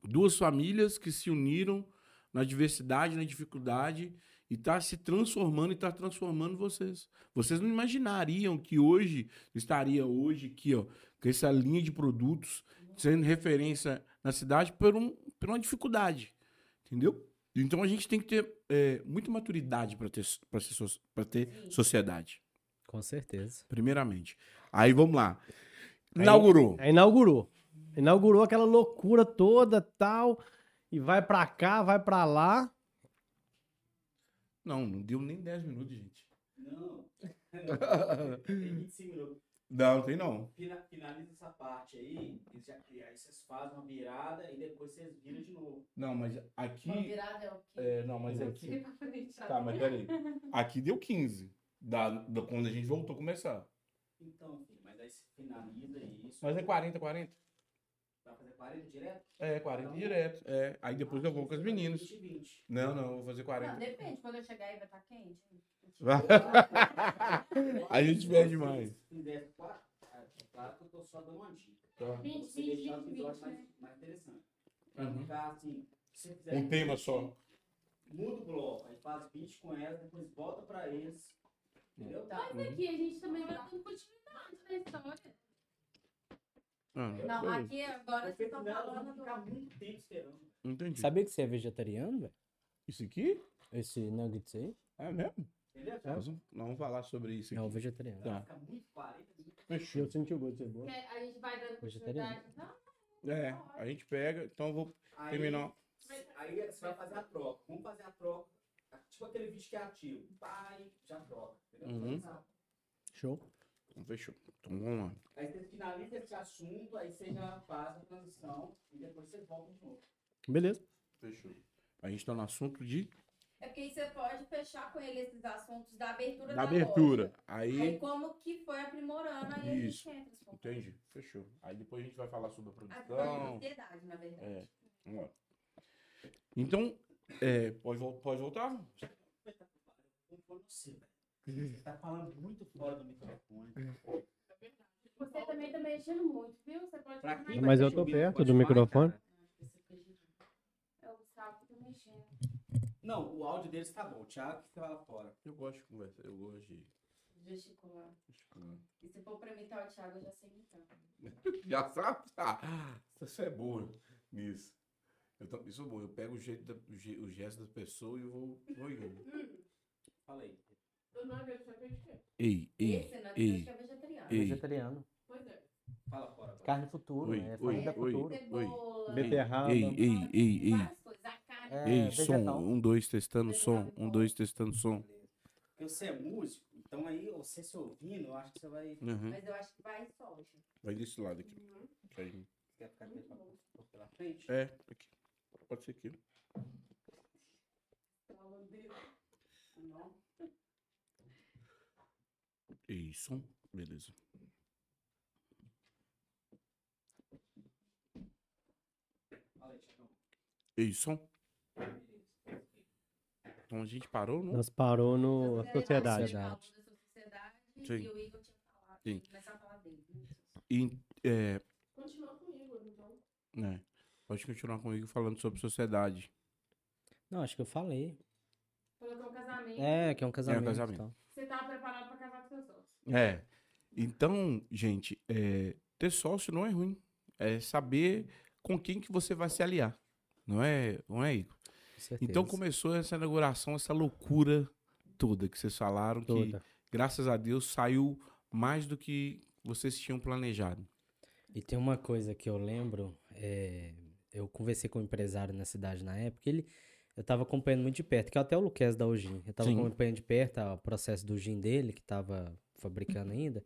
duas famílias que se uniram na diversidade, na dificuldade, e tá se transformando e tá transformando vocês. Vocês não imaginariam que hoje, estaria hoje aqui, ó, com essa linha de produtos sendo referência na cidade por, um, por uma dificuldade. Entendeu? Então a gente tem que ter é, muita maturidade para ter, pra ser so- pra ter sociedade, Com certeza. primeiramente. Aí vamos lá. Aí- Inaugurou. Aí inaugurou. Inaugurou aquela loucura toda, tal, e vai pra cá, vai pra lá. Não, não deu nem 10 minutos, gente. Não. Tem 25 minutos. Não, tem não. Fina- Finaliza essa parte aí, e já- aí vocês fazem uma virada e depois vocês viram de novo. Não, mas aqui. Uma virada é o quê? É, não, mas aqui. Tá, mas peraí. Aqui deu 15. Da, da, quando a gente voltou a começar. Então, filho, mas aí você finaliza isso. Mas é 40, 40? Vai fazer 40 direto? É, 40 direto. É. Aí depois eu vou com as meninas. 20 e 20. Não, não, eu vou fazer Não, 40. depende. Quando eu chegar aí vai estar quente. A gente perde mais. Se quatro, é claro que eu tô só dando uma dica. Tá. 20, Você 20, deixar 20, os episódios 20, né? mais, mais interessantes. Pra Uhum. ficar assim, se você fizer Um tema só. Muda o bloco, aí faz 20 com elas, depois volta pra eles. Entendeu? Mas aqui a gente também vai dando continuidade na história. Ah, Não, aqui agora vocês estão falando do... ficar muito tempo esperando. Entendi. Sabia que você é vegetariano, velho? Isso aqui? Esse nuggets aí? É mesmo? Entendeu? Nós vamos, nós vamos falar sobre isso É o aqui. vegetariano. Tá. Fica muito 40 minutos. Fechou. Eu senti o gosto de cebola. A gente vai dando Vegetariano. Não, É, a gente pega, então eu vou Aí, terminar. aí você vai fazer a troca. Vamos fazer a troca. Tipo aquele vídeo que é ativo. Pai, já troca. Entendeu? Uhum. Show. Então, fechou. Então vamos lá. Aí você finaliza esse assunto, aí você já faz a transição e depois você volta de novo. Beleza. Fechou. A gente tá no assunto de É porque aí você pode fechar com ele esses assuntos da abertura da da abertura. loja. Aí. Aí como que foi aprimorando, aí Isso. a gente entra. for. Entendi. Fechou. Aí depois a gente vai falar sobre a A produção. sociedade, na verdade. É. Vamos lá. Então, é, pode, pode voltar? Você tá falando muito fora do microfone. Você também tá mexendo muito, viu? Você pode Pra quem Mas eu tô perto do microfone. cara, É o Gustavo que tá mexendo. Não, o áudio deles tá bom. O Thiago que fica lá fora. Eu gosto de conversa, eu gosto de. Gesticular. E se for pra imitar o Thiago, eu já sei imitar. Já sabe? Ah, você é boa nisso. Eu, tam- isso é bom. Eu pego o jeito da, o, ge- o gesto da pessoa e eu vou, vou indo. Fala aí. Eu não acredito é quê? Ei, ei, Esse, na ei. É vegetariano. Ei. Vegetariano. Pois é. Fala fora agora. Carne futuro, Oi, né? oi, oi. futuro. Cebola, Beterraba. ei, ei, ei, ei. É, Ei, som. vegetal. Um, dois, testando som. Um, dois, testando som. Porque você é músico, então aí você se ouvindo, eu acho que você vai. Uhum. Mas eu acho que vai soja. Vai desse lado aqui. Aí- Quer ficar pela frente? É, aqui. Pode ser aqui. Isso, beleza. Isso. Então a gente parou, não? Nós parou no a sociedade. Sociedade. sociedade. Sim. E o Igor tinha falado. Sim. Começar a falar dele. E, é, Continua comigo, então. né, pode continuar comigo falando sobre sociedade. Não, acho que eu falei. Falou que é um casamento. É, que é um casamento. casamento. e tal. Você tava preparado pra casar com seus sócios. É. Então, gente, é, ter sócio não é ruim. É saber com quem que você vai se aliar. Não é, não é, Igor? Com. Então começou essa inauguração, essa loucura toda que vocês falaram, que Toda. graças a Deus saiu mais do que vocês tinham planejado. E tem uma coisa que eu lembro, é, eu conversei com um empresário na cidade na época, ele, eu tava acompanhando muito de perto, que é até o Luquez da Ugin, eu tava Sim. acompanhando de perto o processo do gin dele, que tava fabricando ainda,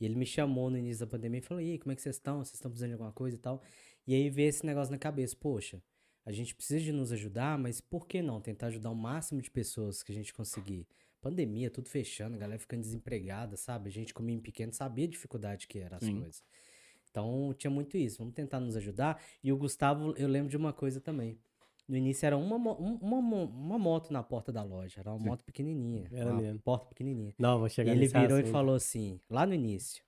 e ele me chamou no início da pandemia e falou, e aí, como é que vocês estão? Vocês estão precisando de alguma coisa e tal? E aí veio esse negócio na cabeça, poxa, a gente precisa de nos ajudar, mas por que não tentar ajudar o máximo de pessoas que a gente conseguir? Pandemia, tudo fechando, a galera ficando desempregada, sabe? A gente comia em pequeno, sabia a dificuldade que era as Sim. coisas. Então tinha muito isso, vamos tentar nos ajudar. E o Gustavo, eu lembro de uma coisa também. No início era uma, um- uma, uma moto na porta da loja, era uma moto pequenininha, Era uma mesmo. porta pequenininha. Não, vou E chegar ele nesse virou e assunto. falou assim, lá no início,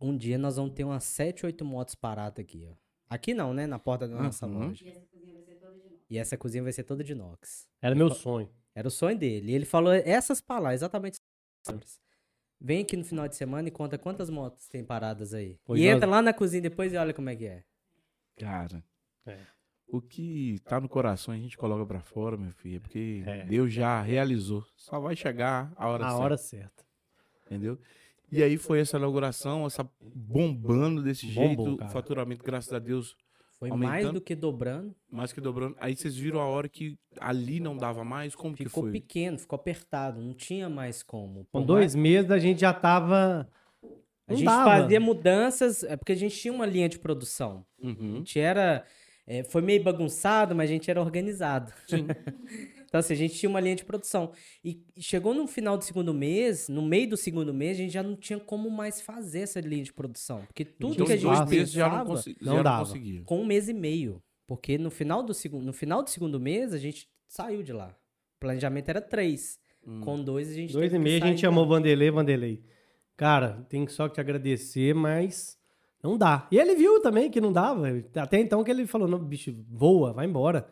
um dia nós vamos ter umas 7, 8 motos paradas aqui, ó. Aqui não, né? Na porta da nossa Uhum. loja. E essa cozinha vai ser toda de novo. E essa cozinha vai ser toda de inox. Era meu sonho. Era o sonho dele. E ele falou essas palavras, exatamente essas palavras. Vem aqui no final de semana e conta quantas motos tem paradas aí. Pois e nós- entra lá na cozinha depois e olha como é que é. Cara, É. o que tá no coração a gente coloca pra fora, meu filho, porque É. Deus já realizou. Só vai chegar a hora A certa, hora certa. entendeu? E aí foi essa inauguração, essa bombando desse Bombou, jeito, cara. o faturamento, graças a Deus, Foi mais do que dobrando. mais que dobrando. Aí vocês viram a hora que ali não dava mais, como que Ficou foi? pequeno, ficou apertado. Não tinha mais como. Com dois mais- meses a gente já tava. A gente dava. fazia mudanças, é porque a gente tinha uma linha de produção. A Uhum. gente era. É, foi meio bagunçado, mas a gente era organizado. Sim. então, assim, a gente tinha uma linha de produção. E chegou no final do segundo mês, no meio do segundo mês, a gente já não tinha como mais fazer essa linha de produção. Porque tudo Então, que a gente dois meses já não, pensava, consi- não já dava. conseguia. com um mês e meio. Porque no final do segundo, no final do segundo mês, a gente saiu de lá. O planejamento era três. Hum. Com dois, a gente Dois teve e meio a gente chamou Vanderlei, Vanderlei. Cara, tem só que te agradecer, mas não dá. E ele viu também que não dava. Até então que ele falou, não, bicho, voa, vai embora.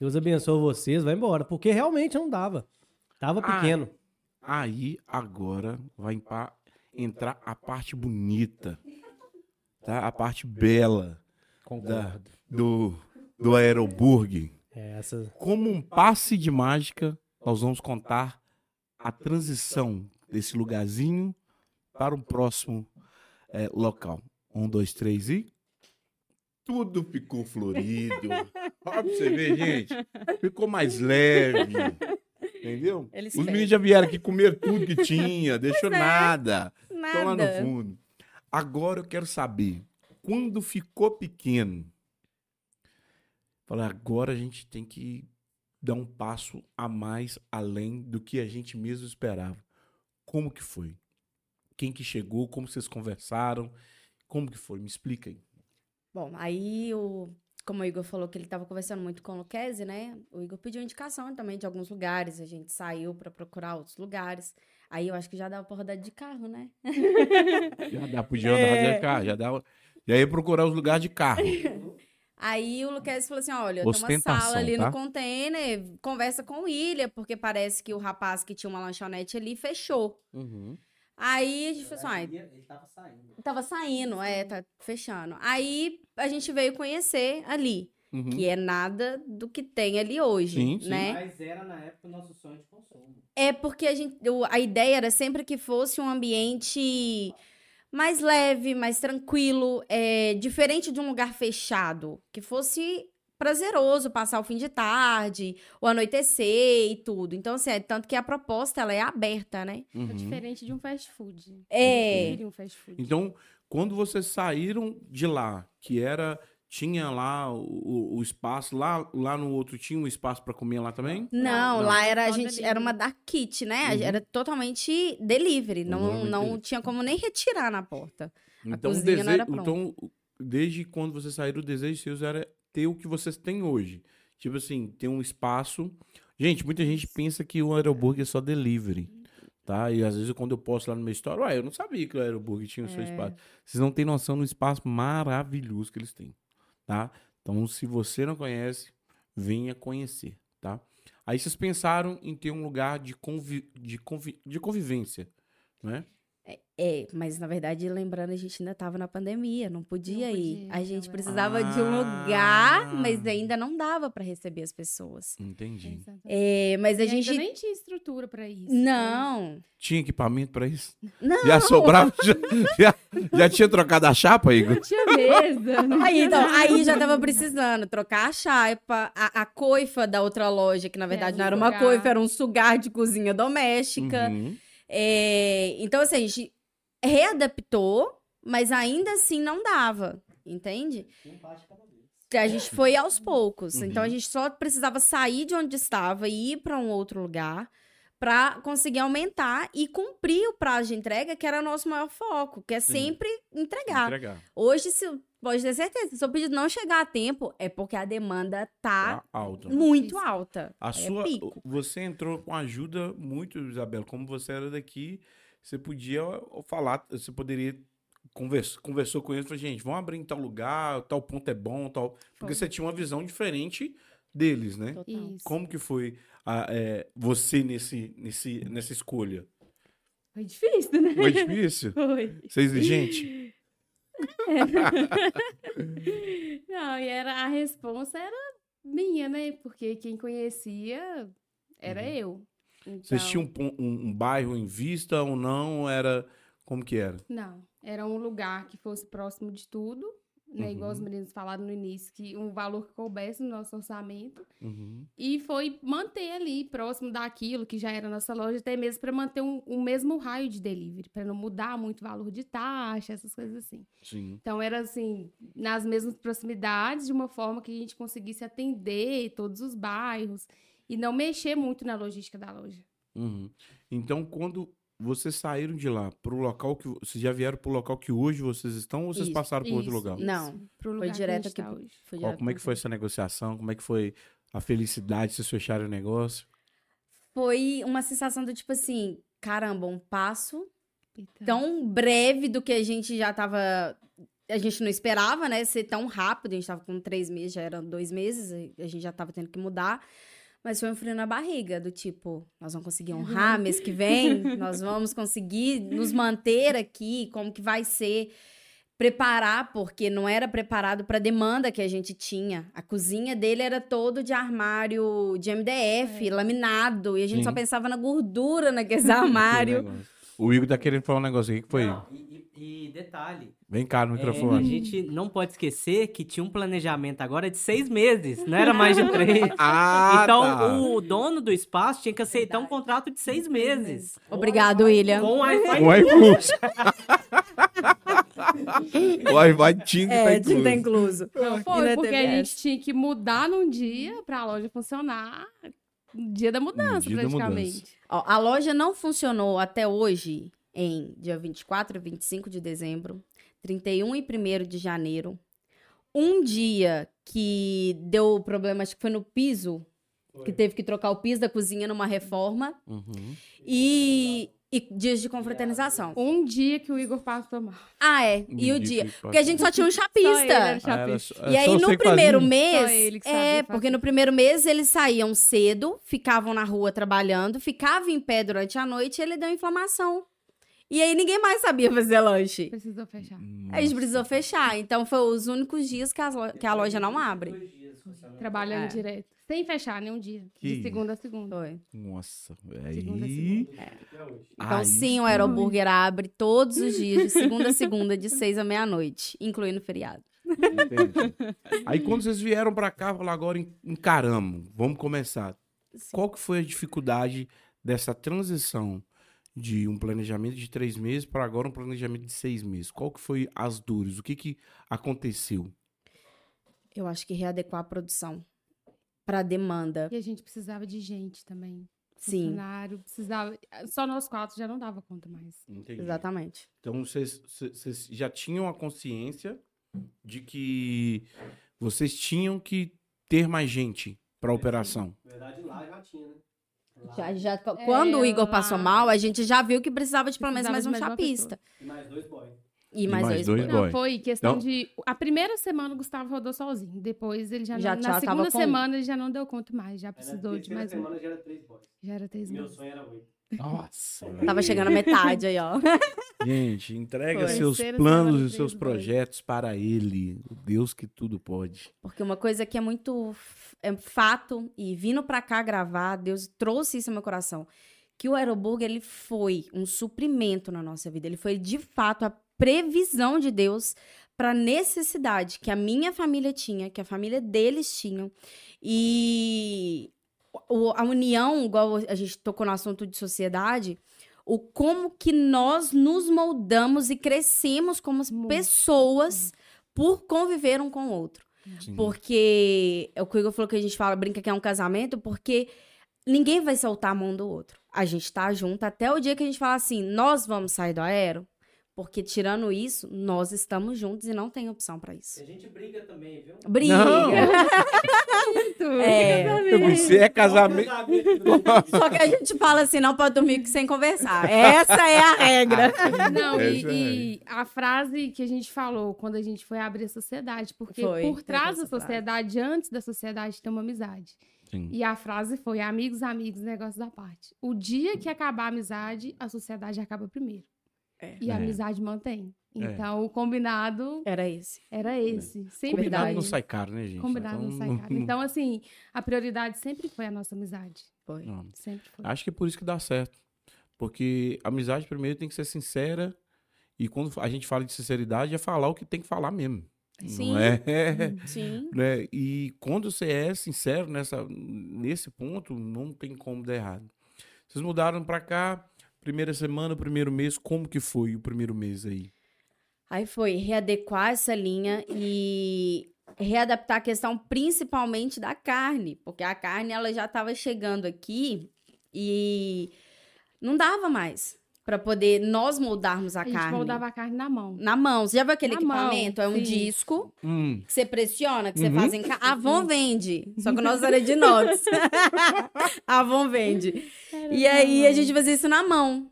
Deus abençoe vocês, vai embora. Porque realmente não dava. Tava Ah, pequeno. Aí agora vai entrar a parte bonita, tá? A parte bela da, Concordo. do, do Aeroburg. É, essa... Como um passe de mágica, nós vamos contar a transição desse lugarzinho para o próximo eh, local. Um, dois, três e. Tudo ficou florido. Olha pra você ver, gente. Ficou mais leve. Entendeu? Eles Os meninos já vieram aqui comer tudo que tinha, deixou é. nada. Estão lá no Nada. fundo. Agora eu quero saber, quando ficou pequeno, falei, agora a gente tem que dar um passo a mais além do que a gente mesmo esperava. Como que foi? Quem que chegou? Como vocês conversaram? Como que foi? Me explica aí. Bom, aí o. Como o Igor falou que ele estava conversando muito com o Luquezzi, né? O Igor pediu indicação também de alguns lugares. A gente saiu para procurar outros lugares. Aí eu acho que já dava pra rodar de carro, né? Já dá, podia andar É. de carro, já dava. Já ia procurar os lugares de carro. Aí o Luquezzi falou assim: olha, tem uma sala ali tá? no container, conversa com o William, porque parece que o rapaz que tinha uma lanchonete ali fechou. Uhum. Aí a gente falou assim: ah, Ele tava saindo. tava saindo, é, tá fechando. Aí a gente veio conhecer ali, Uhum. que é nada do que tem ali hoje, Sim, sim. né? Mas era na época o nosso sonho de consumo. É porque a gente, a ideia era sempre que fosse um ambiente mais leve, mais tranquilo, é, diferente de um lugar fechado, que fosse prazeroso passar o fim de tarde, o anoitecer e tudo. Então, assim, é, tanto que a proposta ela é aberta, né? Uhum. É diferente de um fast food. É. Um fast food. Então, quando vocês saíram de lá, que era tinha lá o, o espaço lá lá no outro tinha um espaço para comer lá também? Não, Não. lá era a gente era uma dark kit, né? Uhum. Era totalmente delivery, não Totalmente não delivery. tinha como nem retirar na porta. Então, o cozinha não era desejo, então, desde quando vocês saíram, o desejo seus era ter o que vocês têm hoje. Tipo assim, ter um espaço. Gente, muita gente pensa que o Aeroburger é só delivery. Tá? E às vezes quando eu posto lá no meu story, ué, eu não sabia que o Aeroburger tinha o É. seu espaço. Vocês não têm noção do espaço maravilhoso que eles têm. Tá? Então, se você não conhece, venha conhecer. Tá? Aí vocês pensaram em ter um lugar de, convi de, convi de convivência. Né? É, mas na verdade, lembrando, a gente ainda tava na pandemia, não podia Não ir. podia, A gente não, é. precisava de um Ah. lugar, mas ainda não dava pra receber as pessoas. Entendi. Exatamente. É, mas a E ainda gente nem tinha estrutura pra isso. não. Tinha equipamento pra isso? Não. Já sobrava? Já, já, já tinha trocado a chapa, Igor? Não tinha mesa. não Aí, então, aí já tava precisando trocar a chapa, a, a coifa da outra loja, que na verdade um não era uma coifa, era um sugar de cozinha doméstica. Uhum. É, então, assim, a gente readaptou, mas ainda assim não dava, entende? A gente foi aos poucos. Uhum. Então, a gente só precisava sair de onde estava e ir para um outro lugar para conseguir aumentar e cumprir o prazo de entrega, que era o nosso maior foco, que é Sim. sempre entregar. Entregar. Hoje, se, pode ter certeza, se o seu pedido não chegar a tempo, é porque a demanda tá Tá alto. muito Isso. alta. A é sua, pico. você entrou com ajuda muito, Isabela. Como você era daqui, você podia falar, você poderia conversar, conversou com eles, falou, gente, vamos abrir em tal lugar, tal ponto é bom, tal. Porque Foi. você tinha uma visão diferente deles, né? Como que foi a- é, você nesse, nesse, nessa escolha? Foi difícil, né? Foi difícil? Foi. Ser exigente? Não, e era, a resposta era minha, né? Porque quem conhecia era eu. Então, Uhum. Vocês tinham um, pon- um- um bairro em vista ou não? Era. Como que era? Não, era um lugar que fosse próximo de tudo, né? Igual os Uhum. meninos falaram no início, que um valor que coubesse no nosso orçamento. Uhum. E foi manter ali, próximo daquilo que já era nossa loja, até mesmo para manter um, o mesmo raio de delivery, para não mudar muito o valor de taxa, essas coisas assim. Sim. Então era assim, nas mesmas proximidades, de uma forma que a gente conseguisse atender todos os bairros e não mexer muito na logística da loja. Uhum. Então, quando vocês saíram de lá pro local que. Vocês já vieram pro local que hoje vocês estão ou vocês Isso, passaram para outro lugar? Não, pro lugar Foi direto aqui. tá hoje. foi Ó, direto como é que foi essa negociação? Como é que foi a felicidade de vocês fecharem o negócio? Foi uma sensação do tipo assim, caramba, um passo Então, tão breve do que a gente já tava. A gente não esperava, né? Ser tão rápido. A gente tava com três meses, já eram dois meses, e a gente já tava tendo que mudar. Mas foi um frio na barriga, do tipo, nós vamos conseguir honrar mês que vem, nós vamos conseguir nos manter aqui, como que vai ser. Preparar, porque não era preparado para a demanda que a gente tinha. A cozinha dele era todo de armário de MDF, laminado, e a gente só Sim. pensava na gordura naqueles Aquele armários. O Igor tá querendo falar um negócio aqui. O que foi? Não, e, e- detalhe, Vem cá no é, a microfone. gente não pode esquecer que tinha um planejamento agora de seis meses, não era mais de três. Ah, então, tá. o dono do espaço tinha que aceitar um contrato de seis meses. Obrigado, William. Com Wi-Fi. O Wi-Fi tinha que É, tá tinha que tá incluso. incluso. Não, foi porque a gente tinha que mudar num dia para a loja funcionar dia da mudança, dia da praticamente. Ó, a loja não funcionou até hoje em dia 24 e 25 de dezembro, 31 e 1 de janeiro. Um dia que deu problema, acho que foi no piso, que teve que trocar o piso da cozinha numa reforma. Uhum. E, e dias de confraternização. Um dia que o Igor passou mal. Ah, é. E o dia. Porque a gente só tinha um Só ele era chapista. Ah, era chapista. só- E aí, no primeiro fazia? mês. Só ele que sabia É, fazer. porque no primeiro mês eles saíam cedo, ficavam na rua trabalhando, ficavam em pé durante a noite e ele deu inflamação. E aí ninguém mais sabia fazer lanche. Precisou fechar. A gente precisou fechar. Então, foi os únicos dias que, lo- que a loja não abre. Trabalhando É. direto. Sem fechar nenhum dia. Que De segunda a segunda. Foi. Nossa, Segunda a aí. Então, Aí sim, o Aeroburger abre todos os dias, de segunda a segunda, de seis à meia-noite, incluindo feriado. Entendi. Aí quando vocês vieram pra cá, falaram agora en- encaramos, vamos começar. Qual que foi a dificuldade dessa transição de um planejamento de três meses para agora um planejamento de seis meses. Qual que foi as dores? O que que aconteceu? Eu acho que readequar a produção para a demanda. E a gente precisava de gente também. Sim, Funcionário, precisava. Só nós quatro já não dava conta mais. Entendi. exatamente. Então vocês, já tinham a consciência de que vocês tinham que ter mais gente para a operação. Na verdade, lá já tinha, né? Lá. Já, já, quando o Igor lá- passou mal, a gente já viu que precisava de pelo menos mais um mais chapista. E mais dois boys. E E mais, mais dois. dois boys. Não, foi questão Então- de. A primeira semana o Gustavo rodou sozinho. Depois ele já, Já- não. Na segunda com- semana ele já não deu conta mais. Já na precisou de mais um. semana já era três boys. Já era três Meu sonho era oito. Nossa. Tava chegando a metade aí, ó. Gente, entrega Foi. seus Terceira planos e seus projetos para ele. O Deus que tudo pode. Porque uma coisa que é muito é fato, e vindo pra cá gravar, Deus trouxe isso ao meu coração. Que o Aeroburger, ele foi um suprimento na nossa vida. Ele foi, de fato, a previsão de Deus para necessidade que a minha família tinha, que a família deles tinham. E a união, igual a gente tocou no assunto de sociedade, o como que nós nos moldamos e crescemos como Muito. pessoas por conviver um com o outro. Sim. Porque é o que o Igor falou que a gente fala, brinca que é um casamento, porque ninguém vai soltar a mão do outro. A gente tá junto até o dia que a gente fala assim, nós vamos sair do aero, porque tirando isso, nós estamos juntos e não tem opção pra isso. E a gente briga também, viu? Briga. Não. É, Você é casamento. só que a gente fala assim, não pode dormir sem conversar. Essa é a regra. Não, Essa e, e a frase que a gente falou quando a gente foi abrir a sociedade, porque Foi, por trás da essa frase. sociedade, antes da sociedade, tem uma amizade. Sim. E a frase foi: amigos, amigos, negócio da parte. O dia que acabar a amizade, a sociedade acaba primeiro. É. E a É. amizade mantém. É. Então, o combinado Era esse. era esse. Sempre Combinado foi. não sai caro, né, gente? Combinado não sai caro. Então, assim, a prioridade sempre foi a nossa amizade. Foi. não. Sempre foi. Acho que é por isso que dá certo. Porque amizade primeiro tem que ser sincera. E quando a gente fala de sinceridade, é falar o que tem que falar mesmo. Sim. Não é? Sim. né? E quando você é sincero nessa, nesse ponto, não tem como dar errado. Vocês mudaram pra cá, primeira semana, primeiro mês, como que foi o primeiro mês aí? Aí foi readequar essa linha e readaptar a questão principalmente da carne, porque a carne ela já estava chegando aqui e não dava mais para poder nós moldarmos a, A gente carne moldava a carne na mão. na mão. Você já viu aquele Na mão, equipamento? é um sim. disco Hum, que você pressiona, que você Uhum. faz em casa. A Avon vende, só que o nosso era de inox. a Avon vende. E aí a gente fazia isso na mão.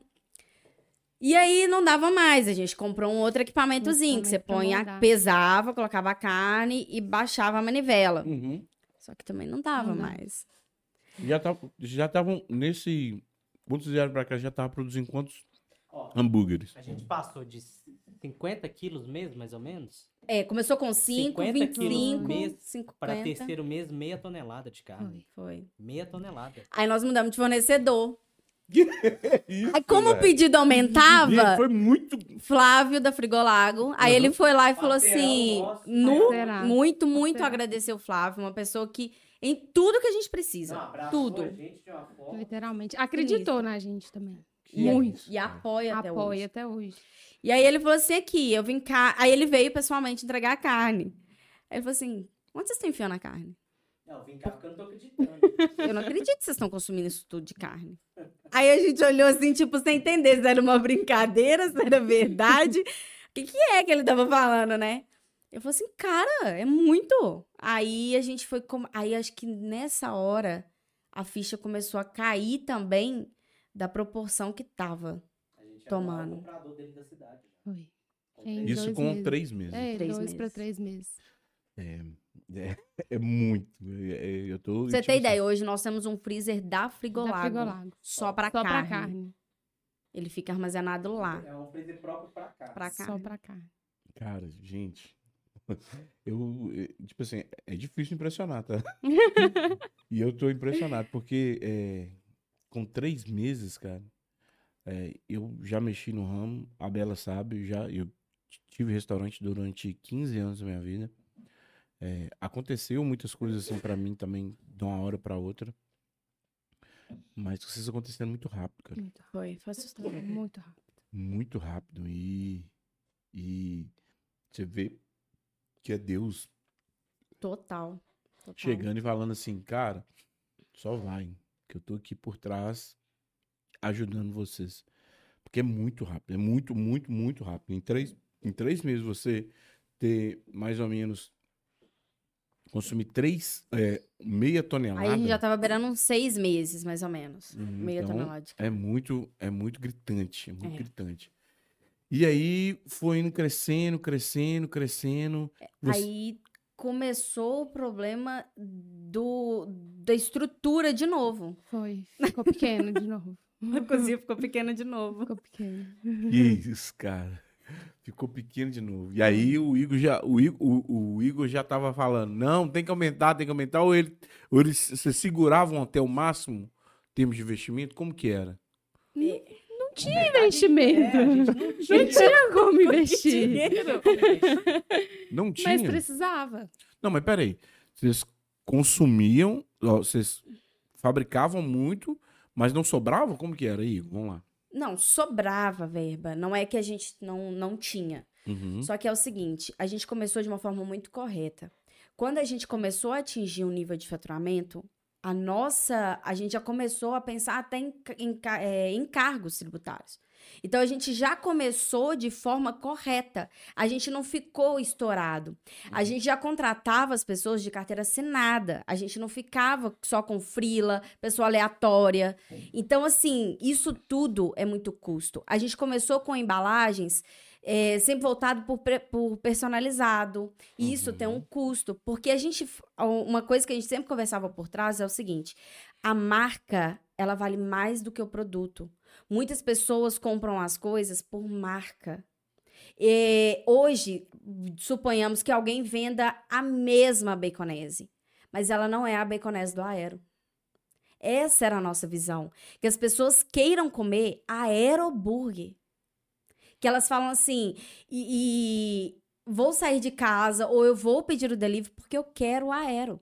E aí não dava mais, a gente comprou um outro equipamentozinho que você põe, a, pesava, colocava a carne e baixava a manivela. uhum. Só que também não dava Não dá. mais. Já estavam já estavam nesse. Quando vocês vieram pra cá, já estavam produzindo quantos Ó, hambúrgueres? a gente passou de 50 quilos mês, mais ou menos, É, começou com 5, 50 quilos 25, mês 50. para terceiro mês, meia tonelada de carne. Foi. Meia tonelada. Aí nós mudamos de fornecedor. Isso, Aí como o pedido aumentava, Foi muito. Flávio da Frigolago. Aí ele foi lá e falou Parceirão assim: nu, parceiraço. muito, muito agradecer o Flávio, uma pessoa que em tudo que a gente Não, precisa, abraçou tudo. a gente de uma forma. Literalmente. Acreditou na gente também. E, Muito. e apoia até Apoia hoje. até hoje. E aí ele falou assim: aqui, eu vim cá. Aí ele veio pessoalmente entregar a carne. Aí ele falou assim: onde vocês estão enfiando a carne? Não, vem cá porque eu não tô acreditando. Eu não acredito que vocês estão consumindo isso tudo de carne. Aí a gente olhou assim, tipo, sem entender se era uma brincadeira, se era verdade. O que, que é que ele tava falando, né? Eu falei assim, cara, é muito. Aí a gente foi. Com... Aí acho que nessa hora a ficha começou a cair também da proporção que tava. Tomando. comprador dele da cidade. Isso com meses. três meses. É, Três dois para meses. três meses. É, é, é muito. É, é, eu tô, você tipo ter assim, ideia, hoje nós temos um freezer da Da Frigolago. Frigolago. Só pra Só carne. pra carne. Ele fica armazenado lá. É um freezer próprio pra cá. Pra Só carne. pra carne. Cara, gente. Eu, eh, tipo assim, é difícil impressionar, tá? e eu tô impressionado, porque é, com três meses, cara, é, eu já mexi no ramo, a Bela sabe, já, eu tive restaurante durante 15 anos da minha vida. É, aconteceu muitas coisas assim pra mim também, de uma hora pra outra. Mas vocês acontecendo muito rápido, cara. Muito rápido. Foi, foi assustador. Muito rápido. Muito rápido. E, e você vê que é Deus Total. total. chegando e falando assim, cara, só vai, que eu tô aqui por trás ajudando vocês. Porque é muito rápido, é muito, muito, muito rápido. Em três, em três meses você ter mais ou menos consumir três, é, meia tonelada. Aí a gente já tava beirando uns seis meses, mais ou menos. Uhum, Meia então, tonelada É muito, é muito gritante, é muito É. gritante. E aí foi indo crescendo, crescendo, crescendo. Você- Aí começou o problema do, da estrutura de novo. Foi. Ficou pequeno de novo. A cozinha ficou pequena de novo. Ficou pequeno. Que isso, cara. Ficou pequeno de novo. E aí o Igor já, o Igor, o, o Igor já tava falando, não, tem que aumentar, tem que aumentar. Ou ele, ou eles se seguravam até o máximo em termos de investimento? Como que era? Não tinha investimento. É, a gente não Não tinha. tinha como investir. Dinheiro. Não tinha. Mas precisava. Não, mas peraí. Vocês consumiam, vocês fabricavam muito, mas não sobrava? Como que era, Igor? Vamos lá. Não, sobrava verba. Não é que a gente não, não tinha. Uhum. Só que é o seguinte, a gente começou de uma forma muito correta. Quando a gente começou a atingir um nível de faturamento, a nossa, a gente já começou a pensar até em, em é, encargos tributários. Então a gente já começou de forma correta. A gente não ficou estourado. A gente já contratava as pessoas de carteira assinada. A gente não ficava só com frila, pessoa aleatória. Então, assim, isso tudo é muito custo. A gente começou com embalagens é, sempre voltado por, por personalizado. E isso tem um custo. Porque a gente. Uma coisa que a gente sempre conversava por trás é o seguinte: a marca, ela vale mais do que o produto. Muitas pessoas compram as coisas por marca. E hoje, suponhamos que alguém venda a mesma baconese, mas ela não é a baconese do Aero. Essa era a nossa visão. Que as pessoas queiram comer aeroburger. Que elas falam assim, e, e vou sair de casa ou eu vou pedir o delivery porque eu quero o aero.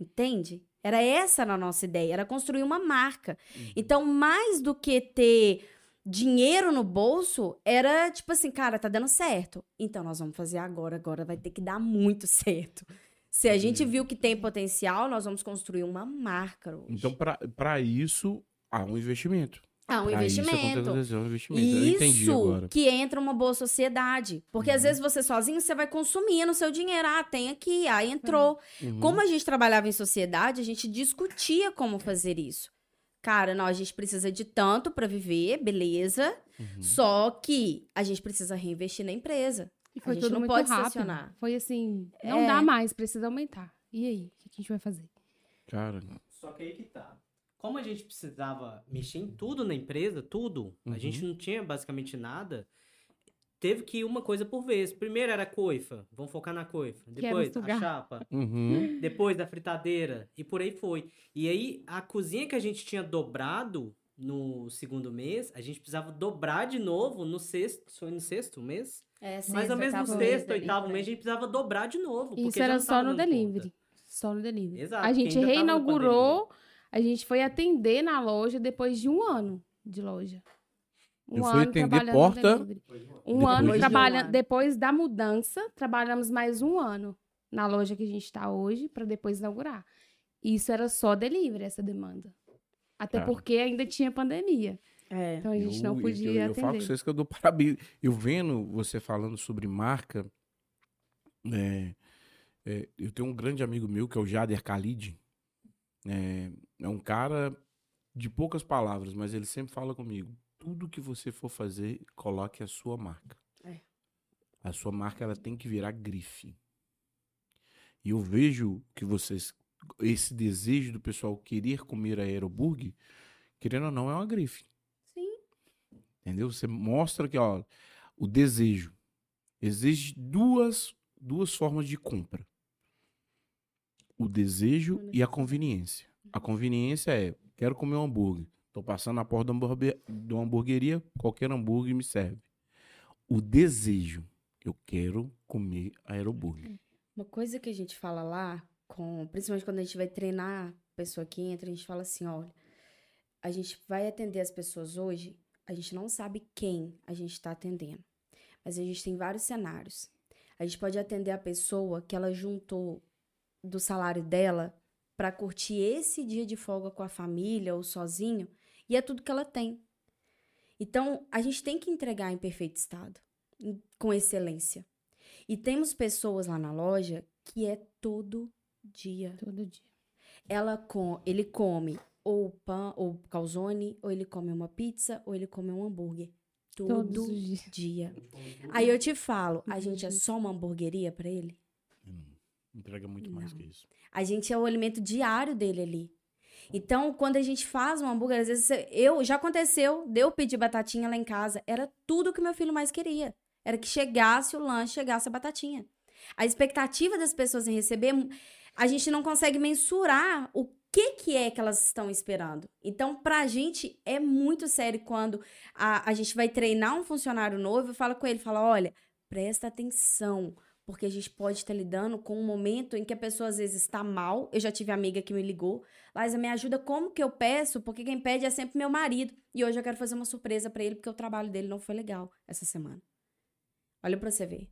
Entende? Era essa a nossa ideia, era construir uma marca. Então, mais do que ter dinheiro no bolso, era tipo assim, cara, tá dando certo. Então, nós vamos fazer agora, agora vai ter que dar muito certo. Se a gente viu que tem potencial, nós vamos construir uma marca hoje. Então, para isso, há um investimento. Ah, um isso investimento. acontecer, um investimento. Eu entendi Isso agora. Uhum. que entra uma boa sociedade. Porque às vezes você sozinho, você vai consumindo o seu dinheiro. Ah, tem aqui, aí entrou. Uhum. Como a gente trabalhava em sociedade, a gente discutia como fazer isso. Cara, não, a gente precisa de tanto para viver, beleza. Uhum. Só que a gente precisa reinvestir na empresa. E foi a gente tudo não muito pode rápido. estacionar. Foi assim, não É. dá mais, precisa aumentar. E aí, o que que a gente vai fazer? Cara, Só que aí que tá. Como a gente precisava mexer em tudo na empresa, tudo, Uhum. a gente não tinha basicamente nada, teve que ir uma coisa por vez. Primeiro era a coifa, vamos focar na coifa. Depois a chapa, uhum. depois da fritadeira, e por aí foi. E aí, a cozinha que a gente tinha dobrado no segundo mês, a gente precisava dobrar de novo no sexto, foi no sexto mês? É, Mais ou menos no sexto, oitavo mês, a gente precisava dobrar de novo. porque Isso era só no delivery. conta. Só no delivery. Exato, a gente reinaugurou, a gente foi atender na loja depois de um ano de loja. Um Eu fui ano atender porta. Um depois ano de um trabalhando. Depois da mudança, trabalhamos mais um ano na loja que a gente está hoje, para depois inaugurar. Isso era só delivery, essa demanda. Até Ah. porque ainda tinha pandemia. É. Então a gente Eu- não eu- podia eu, eu atender. falo com vocês que eu dou parabéns. Eu vendo você falando sobre marca, é, é, eu tenho um grande amigo meu que é o Jader Khalid. É, é um cara de poucas palavras, mas ele sempre fala comigo. Tudo que você for fazer, coloque a sua marca. É. A sua marca ela tem que virar grife. E eu vejo que vocês esse desejo do pessoal querer comer a Aeroburg, querendo ou não, é uma grife. Sim. Entendeu? Você mostra que, ó, o desejo. Existe duas, duas formas de compra. O desejo e a conveniência. A conveniência é, quero comer um hambúrguer. Tô passando na porta de uma hamburgueria, qualquer hambúrguer me serve. O desejo, eu quero comer aeroburger. Uma coisa que a gente fala lá, com, principalmente quando a gente vai treinar a pessoa que entra, a gente fala assim, olha, a gente vai atender as pessoas hoje, a gente não sabe quem a gente está atendendo. Mas a gente tem vários cenários. A gente pode atender a pessoa que ela juntou do salário dela para curtir esse dia de folga com a família ou sozinho, e é tudo que ela tem. Então, a gente tem que entregar em perfeito estado, com excelência. E temos pessoas lá na loja que é todo dia. Todo dia. Ela com, ele come ou pão, ou calzone, ou ele come uma pizza, ou ele come um hambúrguer. Todos Todo os dias. dia. Aí eu te falo, a gente é só uma hamburgueria pra ele? Entrega muito mais que isso. A gente é o alimento diário dele ali. Então, quando a gente faz um hambúrguer, às vezes eu já aconteceu, deu pedir batatinha lá em casa, era tudo que meu filho mais queria. Era que chegasse o lanche, chegasse a batatinha. A expectativa das pessoas em receber, a gente não consegue mensurar o que que é que elas estão esperando. Então, pra gente é muito sério quando a, a gente vai treinar um funcionário novo e fala com ele, fala, olha, presta atenção, porque a gente pode estar lidando com um momento em que a pessoa às vezes está mal. Eu já tive amiga que me ligou, Liza, me ajuda como que eu peço? Porque quem pede é sempre meu marido. E hoje eu quero fazer uma surpresa pra ele porque o trabalho dele não foi legal essa semana. Olha pra você ver.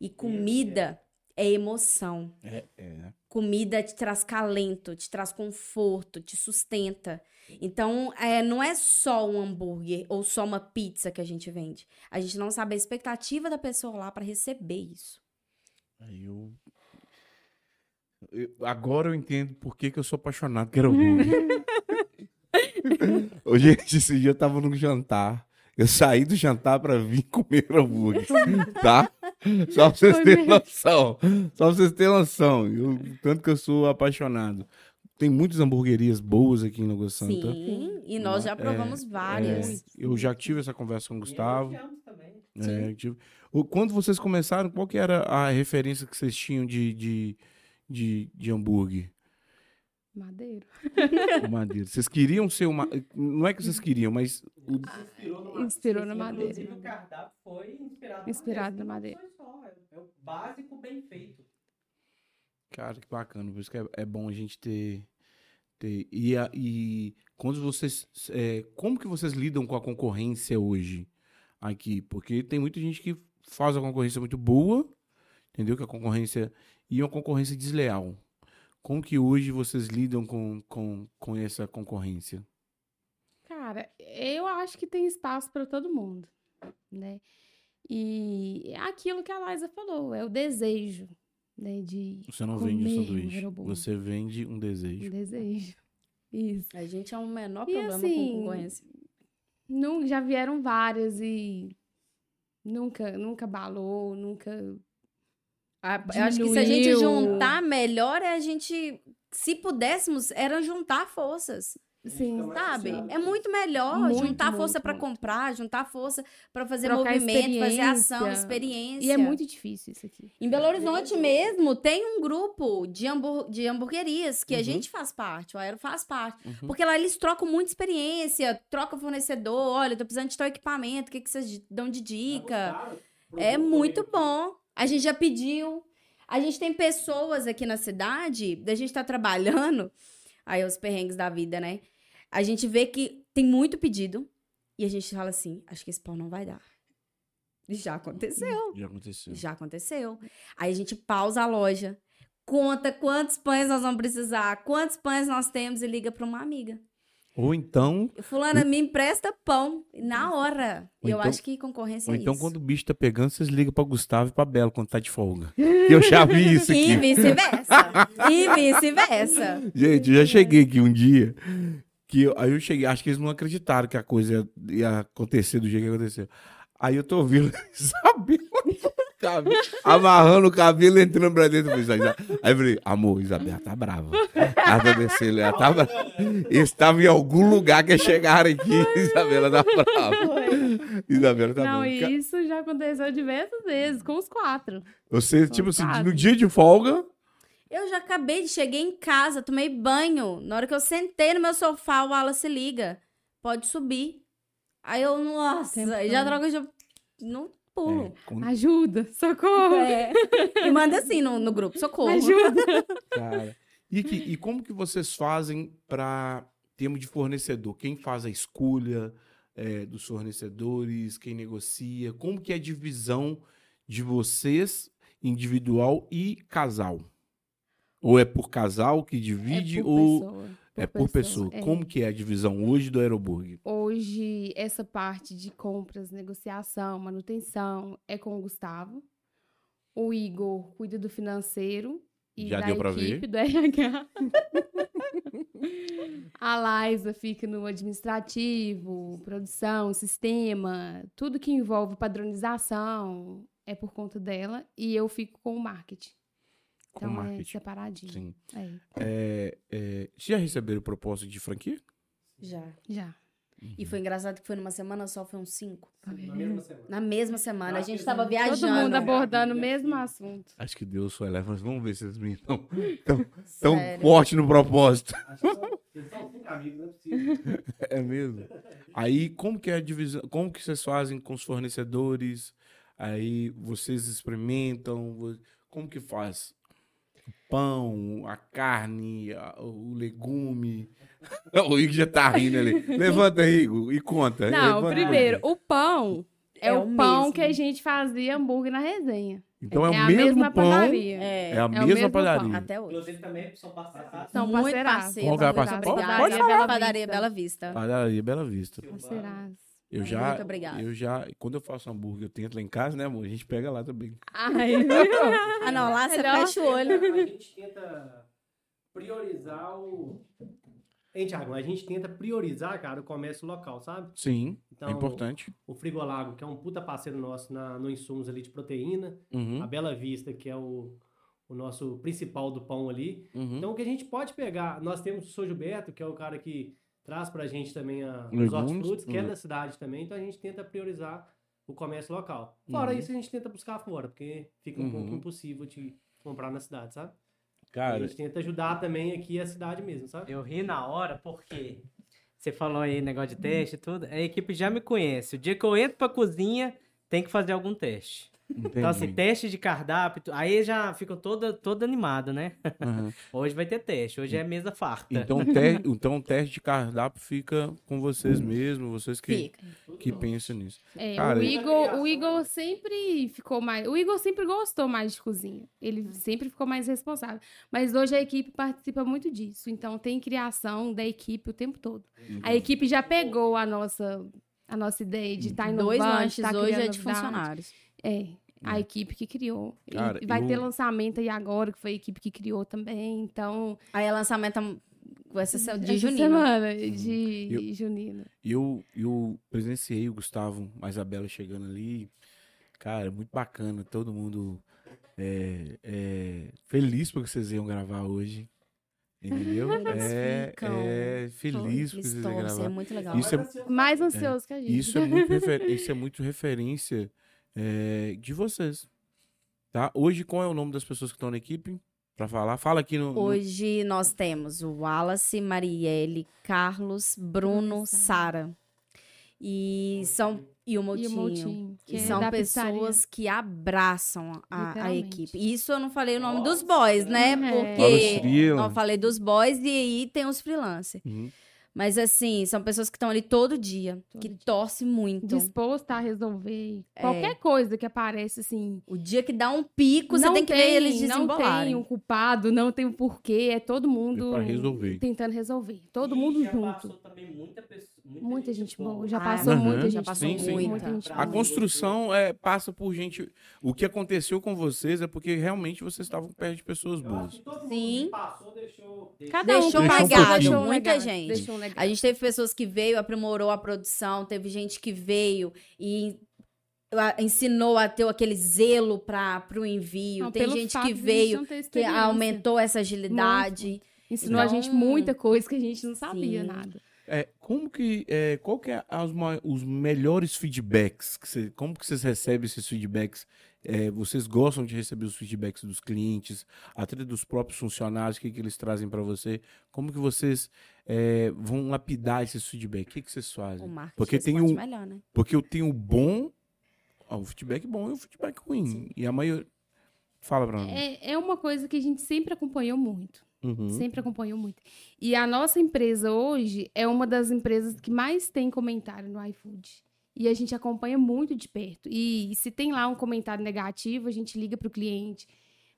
E comida é emoção. É, é. Comida te traz calento, te traz conforto, te sustenta. Então, é, não é só um hambúrguer ou só uma pizza que a gente vende. A gente não sabe a expectativa da pessoa lá pra receber isso. Aí eu... eu- Agora eu entendo por que, que eu sou apaixonado por hambúrguer. Ô, gente, esse dia eu tava num jantar. Eu saí do jantar pra vir comer hambúrguer, tá? Só pra vocês terem noção. Só pra vocês terem noção. Eu- tanto que eu sou apaixonado. Tem muitas hamburguerias boas aqui em Lagoa Santa. Sim, e nós já É, provamos várias. É, eu já tive essa conversa com o Gustavo. também. É, eu tive- O- Quando vocês começaram, qual que era a referência que vocês tinham de, de, de, de hambúrguer? Madeiro. O madeira. Vocês queriam ser uma. Não é que vocês queriam, mas. o- Inspirou na madeira. Inclusive, o cardápio foi inspirado, Inspirado na Não madeira. foi só, é- É o básico bem feito. Cara, que bacana. Por isso que é, é bom a gente ter. ter e, a- e quando vocês. é, como que vocês lidam com a concorrência hoje aqui? Porque tem muita gente que faz a concorrência muito boa, entendeu? Que a concorrência. E uma concorrência desleal. Como que hoje vocês lidam com, com, com essa concorrência? Cara, eu acho que tem espaço para todo mundo, né? E é aquilo que a Liza falou, é o desejo, né? De Você não vende um sanduíche. Você vende um um desejo. desejo. Isso. A gente é o menor E problema assim, com concorrência. Não, já vieram várias e nunca, nunca balou, nunca. A- Eu acho que se a gente juntar melhor, é a gente. Se pudéssemos, era juntar forças. Sim, Sabe? É muito melhor Muito, juntar muito, força pra muito. comprar, juntar força pra fazer Trocar movimento, fazer ação, experiência. E é muito difícil isso aqui. Em Belo Horizonte mesmo, tem um grupo de, hambur de hamburguerias que a Uhum. gente faz parte, o Aero faz parte. Uhum. Porque lá eles trocam muita experiência, troca fornecedor, olha, tô precisando de tal equipamento, o que, que vocês dão de dica? É muito bom. A gente já pediu. A gente tem pessoas aqui na cidade, da gente tá trabalhando, aí os perrengues da vida, né? A gente vê que tem muito pedido e a gente fala assim, acho que esse pão não vai dar. Já aconteceu. Já aconteceu. Já aconteceu. Aí a gente pausa a loja, conta quantos pães nós vamos precisar, quantos pães nós temos e liga para uma amiga. Ou então, Fulana, me empresta pão na hora. Ou eu então- acho que concorrência ou é então isso. quando o bicho tá pegando, vocês ligam pra Gustavo e pra Bela quando tá de folga. Eu já vi isso E aqui. vice-versa. e vice-versa. Gente, eu já cheguei aqui um dia. Que eu- aí eu cheguei, acho que eles não acreditaram que a coisa ia, ia acontecer do jeito que aconteceu. Aí eu tô ouvindo Isabela cabelo, amarrando o cabelo e entrando pra dentro. Aí eu falei, amor, Isabela tá brava. Ela tá descendo, ela tá brava. Eles estavam em algum lugar que chegaram aqui. Isabela tá brava. Isabela tá não, brava. isso já aconteceu diversas vezes, com os quatro. Você, tipo assim, no dia de folga, Eu já acabei de cheguei em casa, tomei banho. Na hora que eu sentei no meu sofá, o Wallace liga. Pode subir. Aí eu, nossa, Tempo já droga, já não pulo. é, quando- Ajuda, socorro, É. E manda assim no, no grupo, socorro. ajuda. Cara. E, que- e como que vocês fazem pra termos de fornecedor, quem faz a escolha é, dos fornecedores, quem negocia, como que é a divisão de vocês, individual e casal? Ou é por casal que divide é por ou pessoa, é por pessoa? é. Como que é a divisão hoje do Aeroburg? Hoje, essa parte de compras, negociação, manutenção é com o Gustavo. O Igor cuida do financeiro e Já da deu pra ver. equipe do RH. A Liza fica no administrativo, produção, sistema, tudo que envolve padronização é por conta dela. E eu fico com o marketing. Com Então é marketing. separadinho. Sim. É, É, é, vocês já receberam proposta de franquia? Já. já. E foi engraçado que foi numa semana só, foi uns cinco. Na mesma semana. Na mesma semana. A Acho gente que tava todo viajando. Todo mundo abordando o mesmo assunto. Acho que Deus só eleva, mas vamos ver se eles me estão tão, tão forte no propósito. Acho que são- Eles são cinco amigos, não é possível. É mesmo. Aí, como que é a divisão? Como que vocês fazem com os fornecedores? Aí, vocês experimentam? Como que faz? O pão, a carne, a- o legume. O Igor já tá rindo ali. Levanta, Igor, e conta. Não, Levanta. primeiro, o pão é, É o o pão mesmo. que a gente fazia hambúrguer na resenha. Então é, é o a mesmo mesma pão. padaria. É, É a o mesma mesmo padaria. pão. até hoje. Inclusive também são parceirados. São Muito. Qual que é a parceira? obrigada. Pode falar. Padaria Bela Bela Vista. Vista. Padaria Bela Vista. Parceiraços. Eu já, Muito obrigada. eu já, quando eu faço hambúrguer, eu tento lá em casa, né, amor? A gente pega lá também. Ai, Ah, não, lá você Melhor. fecha o olho. A gente tenta priorizar o. Hein, Thiago? A gente tenta priorizar, cara, o comércio local, sabe? Sim, Então, é importante. O Frigolago, que é um puta parceiro nosso na, no insumos ali de proteína. Uhum, A Bela Vista, que é o, o nosso principal do pão ali. uhum. Então, o que a gente pode pegar... Nós temos o Sou Gilberto, que é o cara que traz pra gente também a, os hortifrutos, que é uhum. da cidade também. Então, a gente tenta priorizar o comércio local. Fora Uhum. isso, a gente tenta buscar fora, porque fica um pouco Uhum. impossível de comprar na cidade, sabe? a Cara, gente tenta ajudar também aqui a cidade mesmo, sabe? Eu ri na hora porque você falou aí negócio de teste e tudo. A equipe já me conhece. O dia que eu entro pra cozinha, tem que fazer algum teste. Então, assim, entendi. teste de cardápio, aí já ficam toda, toda animado, né? Uhum. Hoje vai ter teste, hoje é mesa farta. Então, o te- então, o teste de cardápio fica com vocês mesmos, vocês que, Fica. que pensam nisso. É, Cara, o, Igor, o Igor sempre ficou mais. O Igor sempre gostou mais de cozinha. Ele sempre ficou mais responsável. Mas hoje a equipe participa muito disso. Então tem criação da equipe o tempo todo. A equipe já pegou a nossa, a nossa ideia de estar inovando. Dois de lanches tá hoje criando é de funcionários. É. A equipe que criou. E Cara, vai ter eu- lançamento aí agora, que foi a equipe que criou também. Então. Aí é lançamento essa de essa junino. semana de Eu- junino. Eu, eu presenciei o Gustavo, a Isabela chegando ali. Cara, muito bacana. Todo mundo é, é, feliz porque vocês iam gravar hoje. Entendeu? É, é feliz porque vocês iam é gravar. muito legal. Isso é, Mais ansioso que a gente. Isso é muito, refer- isso é muito referência é, de vocês. Tá? Hoje, qual é o nome das pessoas que estão na equipe? Pra falar. Fala aqui no. no- Hoje nós temos o Wallace, Marielle, Carlos, Bruno, Sara. E são e o E o Moutinho. Moutinho, que E é são pizzaria. pessoas que abraçam a, a equipe. Isso eu não falei o nome dos boys, né? É. Porque Cirila. não falei dos boys e aí tem os freelancers. Uhum. Mas assim, são pessoas que estão ali todo dia, Todo que dia. torcem muito. disposto a resolver É. qualquer coisa que aparece assim. O dia que dá um pico, você tem que ver eles não tem um culpado, não tem um porquê, é todo mundo pra resolver. tentando resolver. Todo E mundo já junto. passou também muita, pessoa, muita, Muita gente boa, já passou muita Já gente passou boa, Sim, sim. muita gente A construção é, passa por gente. O que aconteceu com vocês é porque realmente vocês estavam perto de pessoas boas. que todo mundo Sim. que passou deixou... Cada Deixou um passou, legado, deixou um muita legado, gente. deixou um legado. A gente teve pessoas que veio, aprimorou a produção, teve gente que veio e ensinou a ter aquele zelo para o envio. Não, Tem gente que veio, que aumentou essa agilidade. Ensinou a gente Então, muita coisa que a gente não sabia sim. nada. É, como que. É, qual que é as os melhores feedbacks? Que cê- como que vocês recebem esses feedbacks? É, vocês gostam de receber os feedbacks dos clientes, até dos próprios funcionários, o que, que eles trazem para você? Como que vocês é, vão lapidar esses feedbacks? O que, que vocês fazem? Porque tem um- melhor, né? Porque eu tenho o bom, ó, o feedback bom e o feedback ruim. E a maioria. Fala pra mim. É, é uma coisa que a gente sempre acompanhou muito. Uhum. Sempre acompanhou muito. E a nossa empresa hoje é uma das empresas que mais tem comentário no iFood. E a gente acompanha muito de perto. E se tem lá um comentário negativo, a gente liga para o cliente,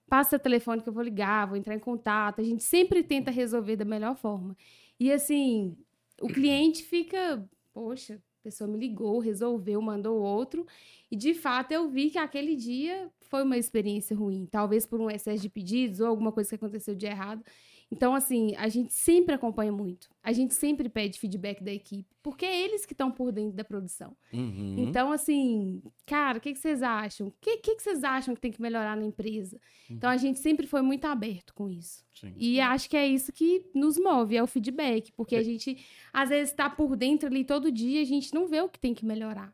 passa o telefone que eu vou ligar, vou entrar em contato. A gente sempre tenta resolver da melhor forma. E assim, o cliente fica, poxa, a pessoa me ligou, resolveu, mandou outro. E de fato eu vi que aquele dia foi uma experiência ruim, talvez por um excesso de pedidos ou alguma coisa que aconteceu de errado. Então, assim, a gente sempre acompanha muito. A gente sempre pede feedback da equipe, porque é eles que estão por dentro da produção. Uhum. Então, assim, cara, o que, que vocês acham? O que, que, que vocês acham que tem que melhorar na empresa? Então, a gente sempre foi muito aberto com isso. Sim. E acho que é isso que nos move, é o feedback. Porque a gente, às vezes, está por dentro ali todo dia, a gente não vê o que tem que melhorar.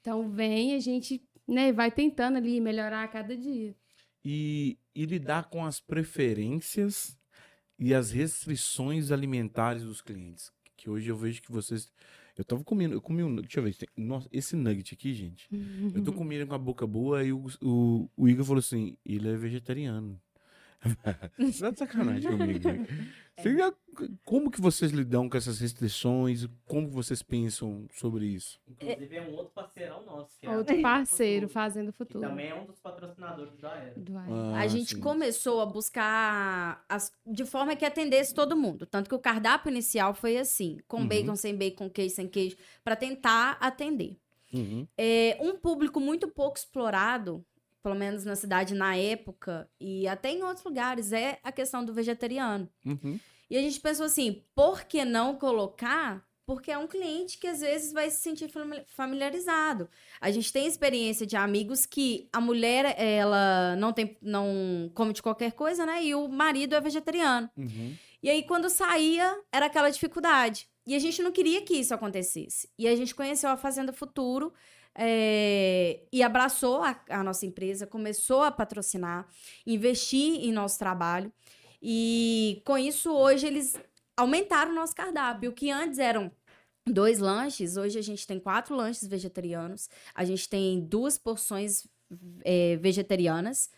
Então, vem, a gente né, vai tentando ali melhorar a cada dia. E, e lidar com as preferências e as restrições alimentares dos clientes. Que hoje eu vejo que vocês. Eu tava comendo, eu comi um. Deixa eu ver. nossa, esse nugget aqui, gente. Eu tô comendo com a boca boa e o, o, o Igor falou assim: ele é vegetariano. Você tá de sacanagem comigo. né? Já- Como que vocês lidam com essas restrições? Como vocês pensam sobre isso? Inclusive, é um outro parceirão nosso. Que é Outro a- parceiro fazendo o Que futuro. também é um dos patrocinadores da Ai. Ah, a gente sim. começou a buscar as- de forma que atendesse todo mundo. Tanto que o cardápio inicial foi assim: com Uhum. bacon, sem bacon, queijo, sem queijo, para tentar atender. Uhum. É um público muito pouco explorado, pelo menos na cidade na época, e até em outros lugares, é a questão do vegetariano. Uhum. E a gente pensou assim: por que não colocar? Porque é um cliente que às vezes vai se sentir fami- familiarizado. A gente tem experiência de amigos que a mulher, ela não tem não come de qualquer coisa, né? E o marido é vegetariano. Uhum. E aí, quando saía, era aquela dificuldade. E a gente não queria que isso acontecesse. E a gente conheceu a Fazenda Futuro é, e abraçou a, a nossa empresa, começou a patrocinar, investir em nosso trabalho. E com isso, hoje, eles aumentaram o nosso cardápio. O que antes eram dois lanches, hoje a gente tem quatro lanches vegetarianos. A gente tem duas porções é, vegetarianas.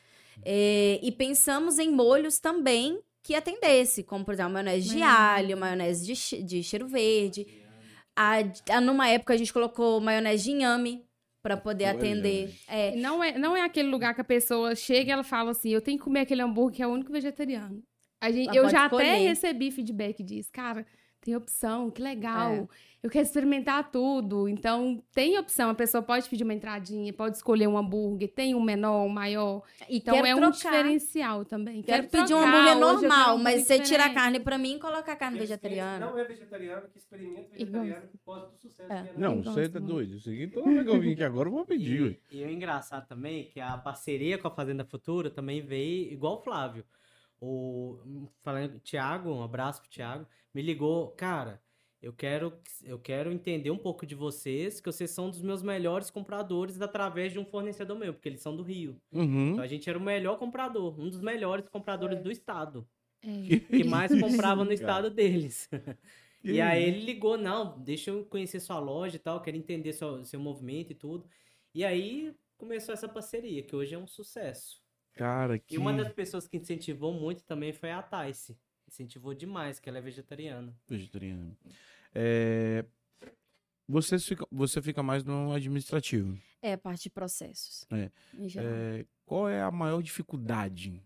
É, e pensamos em molhos também que atendesse, como, por exemplo, maionese de alho, maionese de, de cheiro verde. A, a- numa época, a gente colocou maionese de inhame para poder Olha, atender. É, Não é, não é aquele lugar que a pessoa chega e ela fala assim, eu tenho que comer aquele hambúrguer que é o único vegetariano. A gente, eu já até escolher. recebi feedback disso. Cara, tem opção, que legal. É. Eu quero experimentar tudo. Então, tem opção. A pessoa pode pedir uma entradinha, pode escolher um hambúrguer, tem um menor, um maior. e Então, quero é um trocar. diferencial também. Quero pedir um hambúrguer quero um normal, mas hambúrguer você tira a diferente. carne pra mim e coloca a carne Aqueles vegetariana. Não é vegetariano, que experimenta vegetariano, que pode do sucesso. É. é Não, você tá doido. Isso aqui, toda vez que eu vim aqui agora, eu vou pedir. E, e o engraçado também é que a parceria com a Fazenda Futura também veio igual o Flávio. O falando Thiago, um abraço pro Thiago, me ligou, cara, eu quero eu quero entender um pouco de vocês, que vocês são dos meus melhores compradores através de um fornecedor meu, porque eles são do Rio. Uhum. Então a gente era o melhor comprador, um dos melhores compradores do estado, É. que mais comprava no Cara. estado deles. Que E aí ele ligou, não, deixa eu conhecer sua loja e tal, quero entender seu, seu movimento e tudo. E aí começou essa parceria, que hoje é um sucesso. Cara, que... E uma das pessoas que incentivou muito também foi a Thais. Incentivou demais, que ela é vegetariana. Vegetariano. É... Você, fica, você fica mais no administrativo. É a parte de processos. É. É, qual é a maior dificuldade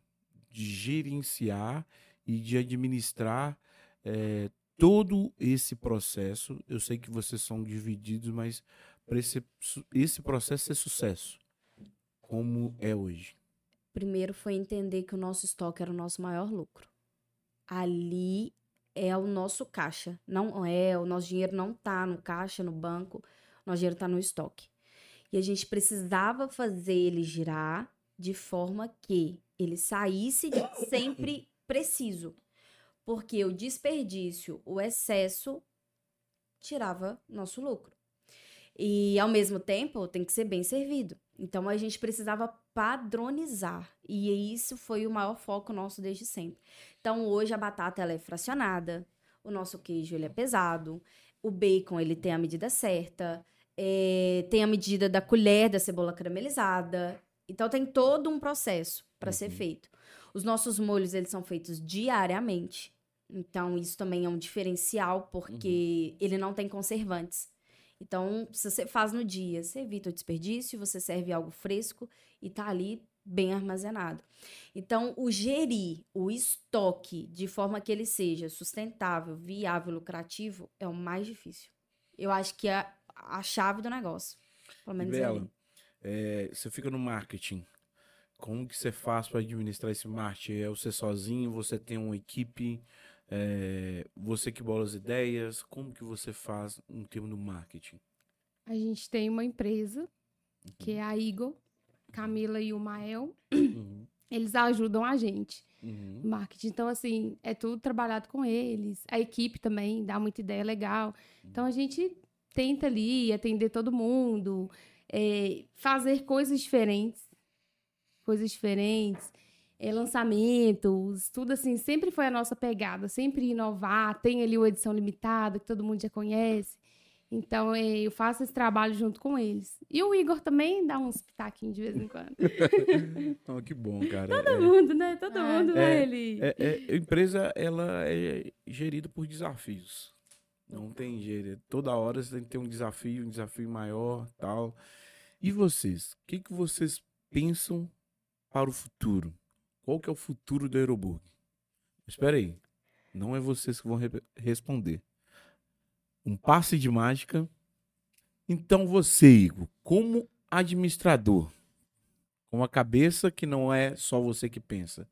de gerenciar e de administrar é, todo esse processo? Eu sei que vocês são divididos, mas para esse, esse processo ser sucesso, como é hoje? Primeiro foi entender que o nosso estoque era o nosso maior lucro. Ali é o nosso caixa. Não é, o nosso dinheiro não tá no caixa, no banco, o nosso dinheiro tá no estoque. E a gente precisava fazer ele girar de forma que ele saísse sempre preciso. Porque o desperdício, o excesso, tirava nosso lucro. E ao mesmo tempo tem que ser bem servido. Então a gente precisava padronizar. E isso foi o maior foco nosso desde sempre. Então hoje a batata ela é fracionada, o nosso queijo ele é pesado, o bacon ele tem a medida certa, é, tem a medida da colher da cebola caramelizada. Então tem todo um processo para ser Uhum. feito. Os nossos molhos, eles são feitos diariamente. Então, isso também é um diferencial, porque ele não tem conservantes. Então, se você faz no dia, você evita o desperdício, você serve algo fresco e tá ali bem armazenado. Então, o gerir o estoque de forma que ele seja sustentável, viável, lucrativo é o mais difícil. Eu acho que é a chave do negócio. Pelo menos é Bela, é, você fica no marketing. Como que você faz para administrar esse marketing? É você sozinho? Você tem uma equipe? É, você que bola as ideias? Como que você faz em termos do marketing? A gente tem uma empresa, que é a Igor, Camila e o Mael. Uhum, Eles ajudam a gente uhum. no marketing. Então, assim, é tudo trabalhado com eles. A equipe também dá muita ideia legal. Então, a gente tenta ali atender todo mundo, é, fazer coisas diferentes. Coisas diferentes. É, lançamentos, tudo assim, sempre foi a nossa pegada, sempre inovar. Tem ali o edição limitada, que todo mundo já conhece. Então, é, eu faço esse trabalho junto com eles. E o Igor também dá uns pitaquinhos de vez em quando. Oh, que bom, cara. Todo mundo, né? Todo É. mundo, É, ele. É, é, a empresa ela é gerida por desafios. Não tem jeito. Toda hora você tem que ter um desafio, um desafio maior, tal. E vocês? O que, que vocês pensam para o futuro? Qual que é o futuro do Aeroburg? Espera aí. Não é vocês que vão re- responder. Um passe de mágica. Então você, Igor, como administrador, com a cabeça que não é só você que pensa,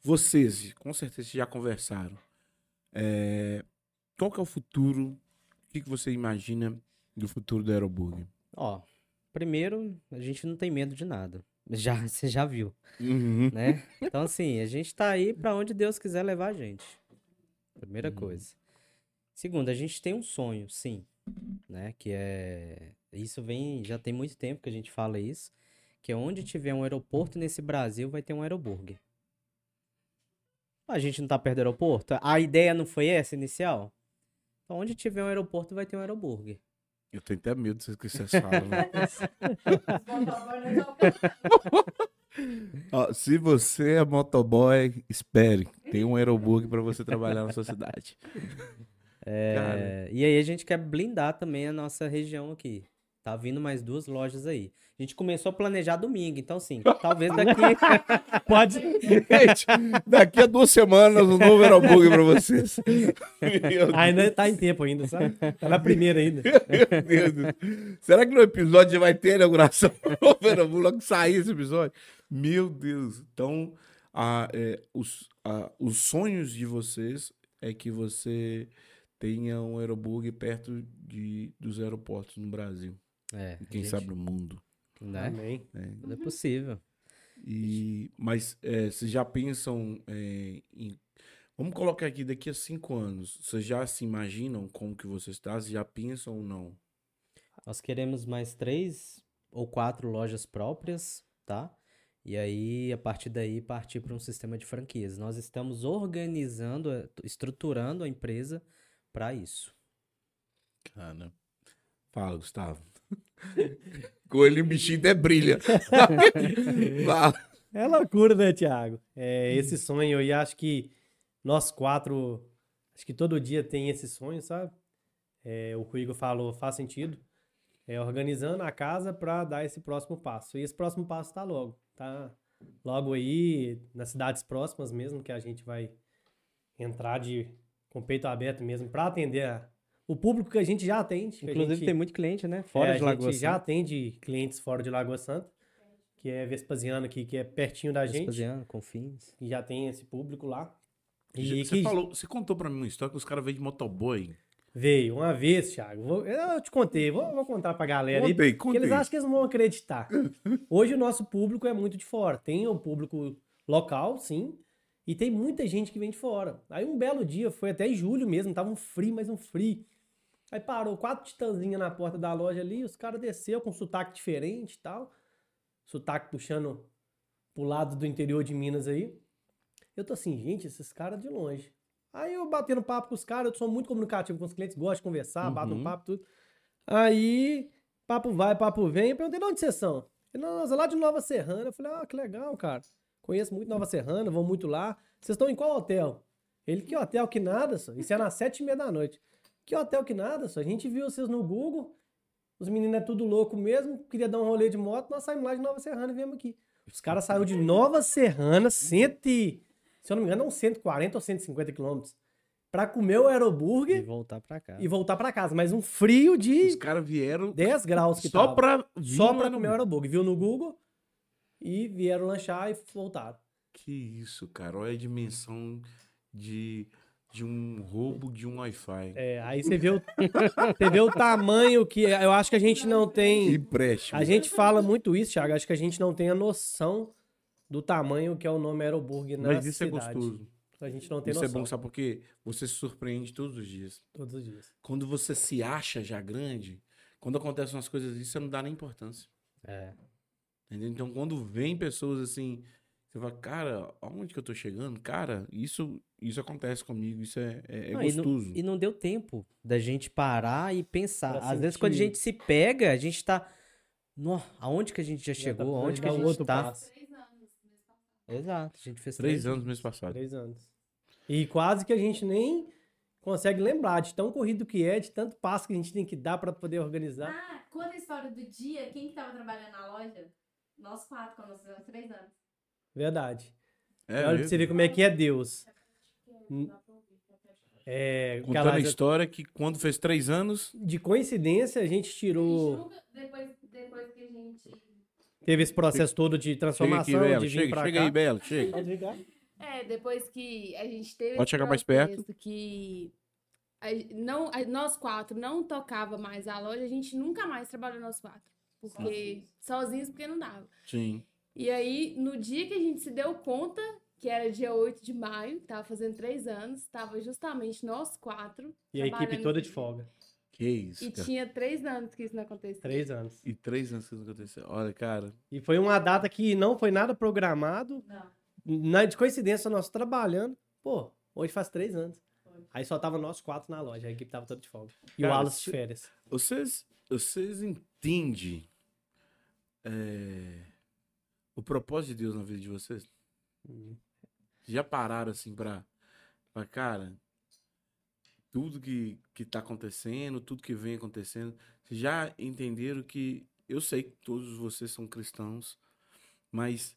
vocês, com certeza, já conversaram. É, qual que é o futuro? O que, que você imagina do futuro do Aeroburg? Ó, primeiro, a gente não tem medo de nada. Já, você já viu, Uhum. né? Então, assim, a gente tá aí pra onde Deus quiser levar a gente. Primeira Uhum. coisa. Segundo, a gente tem um sonho, sim, né? Que é. Isso vem. Já tem muito tempo que a gente fala isso. Que é onde tiver um aeroporto nesse Brasil, vai ter um aeroburger. A gente não tá perto do aeroporto? A ideia não foi essa inicial? Então, onde tiver um aeroporto, vai ter um aeroburger. Eu tenho até medo disso que vocês falam. Ó, se você é motoboy, espere. Tem um Aeroburg para você trabalhar na sua cidade. Cara. É, e aí a gente quer blindar também a nossa região aqui. Tá vindo mais duas lojas aí. A gente começou a planejar domingo, então sim, talvez daqui. Pode. Gente, daqui a duas semanas um novo Aeroburg para vocês. Ainda tá em tempo ainda, sabe? Tá na primeira ainda. Meu Deus. do céu. Será que no episódio já vai ter a inauguração? Vamos logo sair esse episódio. Meu Deus. Então, a, é, os, a- os sonhos de vocês é que você tenha um aeroburg perto de, dos aeroportos no Brasil. É, E quem gente- sabe no mundo. Né? Amém. né? Não é possível. E, mas é, vocês já pensam é, em. Vamos colocar aqui daqui a cinco anos. Vocês já se imaginam como que você está? Vocês já pensam ou não? Nós queremos mais três ou quatro lojas próprias, tá? E aí, a partir daí, partir para um sistema de franquias. Nós estamos organizando, eh, estruturando a empresa para isso. Cara. Fala, Gustavo. Com ele o bichinho até brilha. É loucura, né, Thiago? É, esse sonho, e acho que nós quatro, acho que todo dia tem esse sonho, sabe? É, o que o Igor falou faz sentido. É organizando a casa para dar esse próximo passo. E esse próximo passo tá logo, tá? Logo aí, nas cidades próximas mesmo, que a gente vai entrar de com o peito aberto mesmo para atender a- o público que a gente já atende. a Inclusive, gente- tem muito cliente, né? é, Fora a de Lagoa gente já Santa. atende clientes fora de Lagoa Santa, que é Vespasiano aqui, que é pertinho da gente. Vespasiano, Confins. E já tem esse público lá. E Você, que falou, você contou pra mim uma história que os caras veio de motoboy. veio uma vez, Thiago. vou- eu te contei, vou, vou contar pra galera aí. Contei, Porque eles contei. acham que eles não vão acreditar. Hoje o nosso público é muito de fora. Tem o público local, sim. E tem muita gente que vem de fora. Aí um belo dia, foi até julho mesmo, tava um frio, mas um frio. Aí parou quatro titãzinhas na porta da loja ali, os caras desceu com sotaque diferente e tal. Sotaque puxando pro lado do interior de Minas aí. Eu tô assim, gente, esses caras de longe. Aí eu batendo papo com os caras, eu sou muito comunicativo com os clientes, gosto de conversar, bato um Uhum. papo, tudo. Aí, papo vai, papo vem. Eu perguntei, de onde vocês são? Ele, nós é lá de Nova Serrana. Eu falei, ah, que legal, cara. conheço muito Nova Serrana, vou muito lá. Vocês estão em qual hotel? Ele, que hotel que nada, só. Isso é nas sete e meia da noite. Que hotel que nada, só. A gente viu vocês no Google, os meninos é tudo louco mesmo, queria dar um rolê de moto, nós saímos lá de Nova Serrana e viemos aqui. Os caras saíram de Nova Serrana, cento e, se eu não me engano, é uns 140 ou 150 quilômetros, pra comer o E aeroburger voltar pra cá. e voltar pra casa. Mas um frio Os de caras vieram 10 graus que só tava. pra Só pra comer o aeroburger. Viu no Google e vieram lanchar e voltaram. Que isso, cara. Olha a dimensão de, de um roubo de um Wi-Fi. É, aí você vê, o, você vê o tamanho que eu acho que a gente não tem. Empréstimo. A gente fala muito isso, Thiago. Acho que a gente não tem a noção do tamanho que é o nome Aeroburger na Mas isso cidade. é gostoso. A gente não tem Isso é noção. bom, sabe por quê? Você se surpreende todos os dias. Todos os dias. Quando você se acha já grande, quando acontecem umas coisas assim, você não dá nem importância. É. Entendeu? Então, quando vem pessoas assim, você fala, cara, aonde que eu tô chegando? Cara, isso, isso acontece comigo, isso é, é, é Não, e, não, gostoso. e não deu tempo da gente parar e pensar. Pra Às vezes, quando a sentir. gente se pega, a gente tá. Nó, aonde que a gente já Já tá chegou? Aonde que a gente outro tá? passo. Três anos. mês passado. Exato, a gente fez Três anos mês passado. Três anos. E quase que a gente nem consegue lembrar de tão corrido que é, de tanto passo que a gente tem que dar pra poder organizar. Ah, conta a história do dia. Quem que tava trabalhando na loja? Nós quatro, quando nós fizemos três anos. Verdade. É, Olha pra você ver como é que é Deus. É, Contando a história que quando fez três anos, de coincidência, a gente A gente tirou. nunca- depois, depois que a gente. Teve esse processo todo de chega aqui, transformação, Bela, de vir chega, pra chega cá. aí, Bela, chega. Pode vir cá. É, depois que a gente teve. Pode chegar mais perto. Que a- não, a- nós quatro não tocava mais a loja, a gente nunca mais trabalhou nós quatro. Porque. Sozinhos, porque não dava. Sim. E aí, no dia que a gente se deu conta, que era dia 8 de maio, tava fazendo três anos, tava justamente nós quatro. E a equipe toda de folga. Que isso, E cara. tinha três anos que isso não acontecia. Três anos. E três anos que isso aconteceu. Olha, cara. E foi uma data que não foi nada programado. Não. Na, de coincidência, nós trabalhando. Pô, hoje faz três anos. Aí só tava nós quatro na loja, a equipe tava toda de folga. E o Cara, Wallace de se- férias. Vocês, vocês entendem é, o propósito de Deus na vida de vocês? Hum. Já pararam assim pra, pra cara, tudo que, que tá acontecendo, tudo que vem acontecendo, vocês já entenderam que, eu sei que todos vocês são cristãos, mas,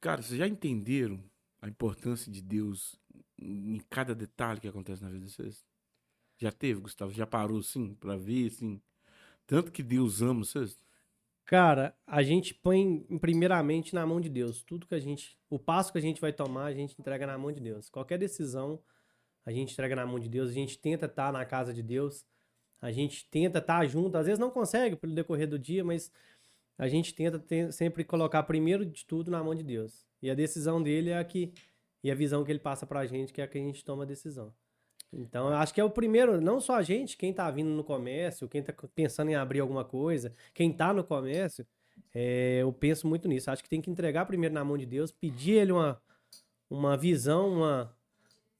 cara, vocês já entenderam a importância de Deus em cada detalhe que acontece na vida de vocês? Já teve, Gustavo? Já parou, sim, pra ver, assim, tanto que Deus ama vocês? Cara, a gente põe primeiramente na mão de Deus. Tudo que a gente. O passo que a gente vai tomar, a gente entrega na mão de Deus. Qualquer decisão, a gente entrega na mão de Deus. A gente tenta estar na casa de Deus. A gente tenta estar junto. Às vezes não consegue pelo decorrer do dia, mas a gente tenta ter- sempre colocar primeiro de tudo na mão de Deus. E a decisão dele é a que. E a visão que ele passa pra gente, que é a que a gente toma a decisão. Então, eu acho que é o primeiro, não só a gente, quem tá vindo no comércio, quem tá pensando em abrir alguma coisa, quem tá no comércio, é, eu penso muito nisso. Acho que tem que entregar primeiro na mão de Deus, pedir ele uma, uma visão, uma,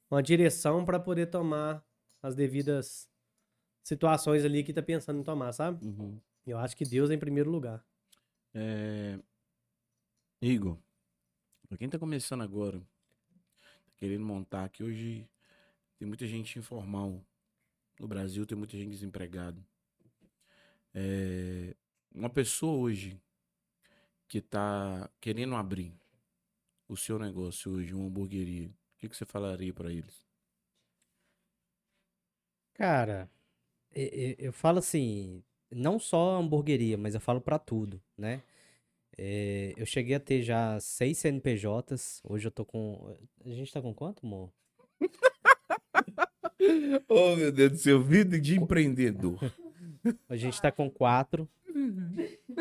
uma direção para poder tomar as devidas situações ali que tá pensando em tomar, sabe? Eu acho que Deus é em primeiro lugar. É... Igor, pra quem tá começando agora, tá querendo montar aqui, hoje tem muita gente informal no Brasil, tem muita gente desempregada. É... Uma pessoa hoje que tá querendo abrir o seu negócio hoje, uma hamburgueria, o que, que você falaria pra eles? Cara, e- e- eu falo assim, não só hamburgueria, mas eu falo pra tudo, né? É, eu cheguei a ter já seis CNPJs, hoje eu tô com... A gente tá com quanto, amor? Oh, meu Deus do céu, vida de empreendedor. A gente tá com quatro.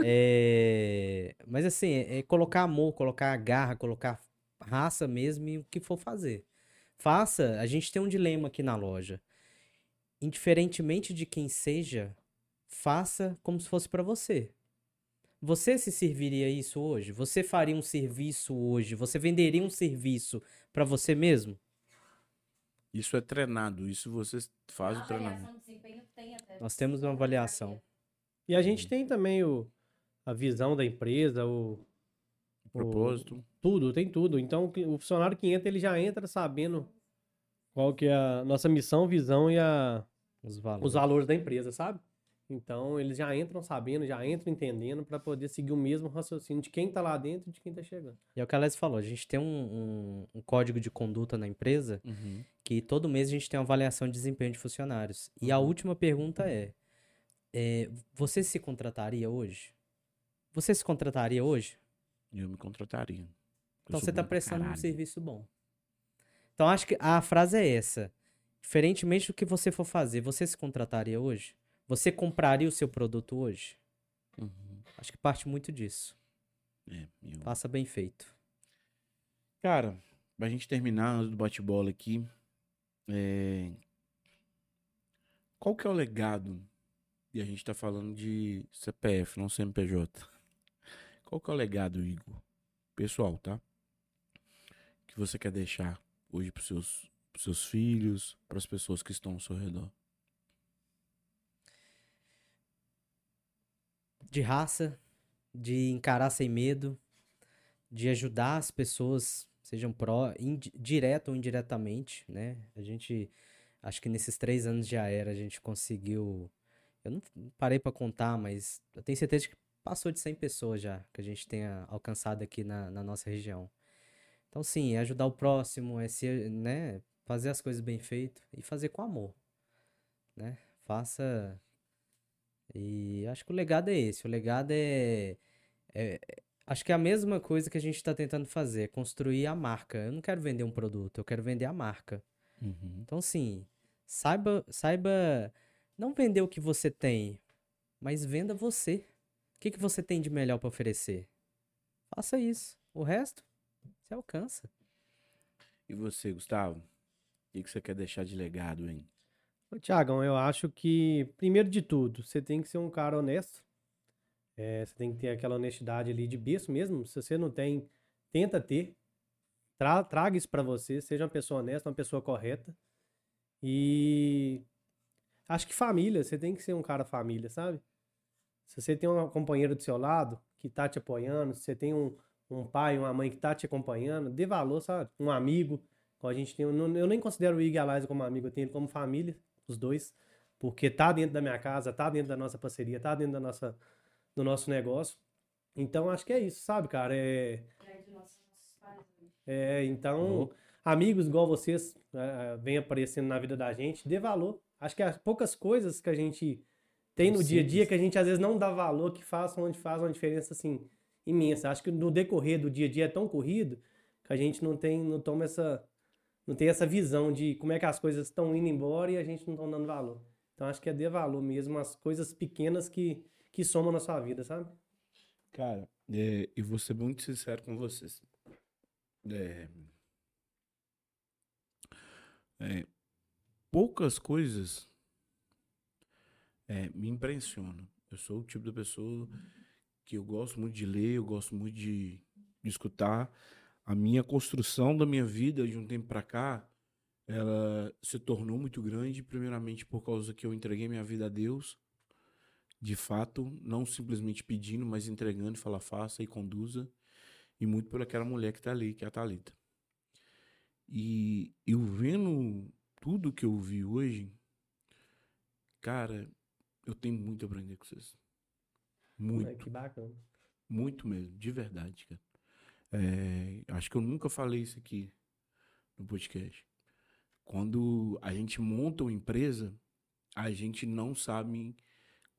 É, Mas assim, é é colocar amor, colocar garra, colocar raça mesmo e o que for fazer. Faça, a gente tem um dilema aqui na loja. Indiferentemente de quem seja, faça como se fosse pra você. Você se serviria isso hoje? Você faria um serviço hoje? Você venderia um serviço pra você mesmo? Isso é treinado, isso você faz o treinamento. avaliação de desempenho tem até. Nós temos uma avaliação. E a gente tem também o, a visão da empresa, o, Propósito. Tudo, tem tudo. Então, o o funcionário que entra, ele já entra sabendo qual que é a nossa missão, visão e a, Os valores. os valores da empresa, sabe? Então, eles já entram sabendo, já entram entendendo para poder seguir o mesmo raciocínio de quem tá lá dentro e de quem tá chegando. E é o que a Alice falou, a gente tem um, um- um código de conduta na empresa Uhum. Que todo mês a gente tem uma avaliação de desempenho de funcionários. E a última pergunta é, é, você se contrataria hoje? Você se contrataria hoje? Eu me contrataria. Eu Então você tá pra prestando um caralho. serviço bom. Então acho que a frase é essa. Diferentemente do que você for fazer, você se contrataria hoje? Você compraria o seu produto hoje? Uhum. Acho que parte muito disso. É, eu- Faça bem feito. Cara, pra gente terminar do bate-bola aqui, é, qual que é o legado? E a gente tá falando de CPF, não CNPJ. Qual que é o legado, Igor? Pessoal, tá? Que você quer deixar hoje pros seus, pros seus filhos, pras pessoas que estão ao seu redor? de raça, de encarar sem medo, de ajudar as pessoas, sejam pró, direto ou indiretamente, né? A gente, acho que nesses três anos de era a gente conseguiu, eu não parei pra contar, mas eu tenho certeza que passou de 100 pessoas já que a gente tenha alcançado aqui na, na nossa região. Então, sim, é ajudar o próximo, é ser, né, fazer as coisas bem feito e fazer com amor, né? Faça e acho que o legado é esse. O legado é, é- Acho que é a mesma coisa que a gente está tentando fazer, é construir a marca. Eu não quero vender um produto, eu quero vender a marca. Uhum. Então, sim, saiba, saiba não vender o que você tem, mas venda você. O que que você tem de melhor para oferecer? Faça isso. O resto, você alcança. E você, Gustavo? O que que você quer deixar de legado, hein? Tiagão, eu acho que, primeiro de tudo, você tem que ser um cara honesto. É, você tem que ter aquela honestidade ali de berço mesmo. Se você não tem, tenta ter. Tra- traga isso pra você. Seja uma pessoa honesta, uma pessoa correta. E acho que família, você tem que ser um cara família, sabe? Se você tem um companheiro do seu lado que tá te apoiando, se você tem um, um pai, uma mãe que tá te acompanhando, dê valor, sabe? Um amigo. A gente tem, eu nem considero o e Liza como amigo, eu tenho ele como família, os dois, porque tá dentro da minha casa, tá dentro da nossa parceria, tá dentro da nossa, do nosso negócio. Então acho que é isso, sabe, cara? É, é então, amigos igual vocês é, vêm aparecendo na vida da gente, dê valor. Acho que as poucas coisas que a gente tem no dia a dia que a gente às vezes não dá valor, que façam onde faz uma diferença assim imensa. Acho que no decorrer do dia a dia é tão corrido que a gente não tem, não toma essa, não tem essa visão de como é que as coisas estão indo embora e a gente não está dando valor. Então acho que é dê valor mesmo as coisas pequenas que, que somam na sua vida, sabe? Cara, é, eu vou ser muito sincero com vocês. É, é, poucas coisas é, me impressionam. Eu sou o tipo de pessoa que eu gosto muito de ler, eu gosto muito de, de escutar. A minha construção da minha vida de um tempo pra cá, ela se tornou muito grande, primeiramente por causa que eu entreguei minha vida a Deus de fato, não simplesmente pedindo, mas entregando e falar faça e conduza, e muito por aquela mulher que tá ali, que é a Thalita. E eu vendo tudo que eu vi hoje, cara, eu tenho muito a aprender com vocês. Muito. Que bacana. Muito mesmo, de verdade, cara. É, acho que eu nunca falei isso aqui no podcast. Quando a gente monta uma empresa, a gente não sabe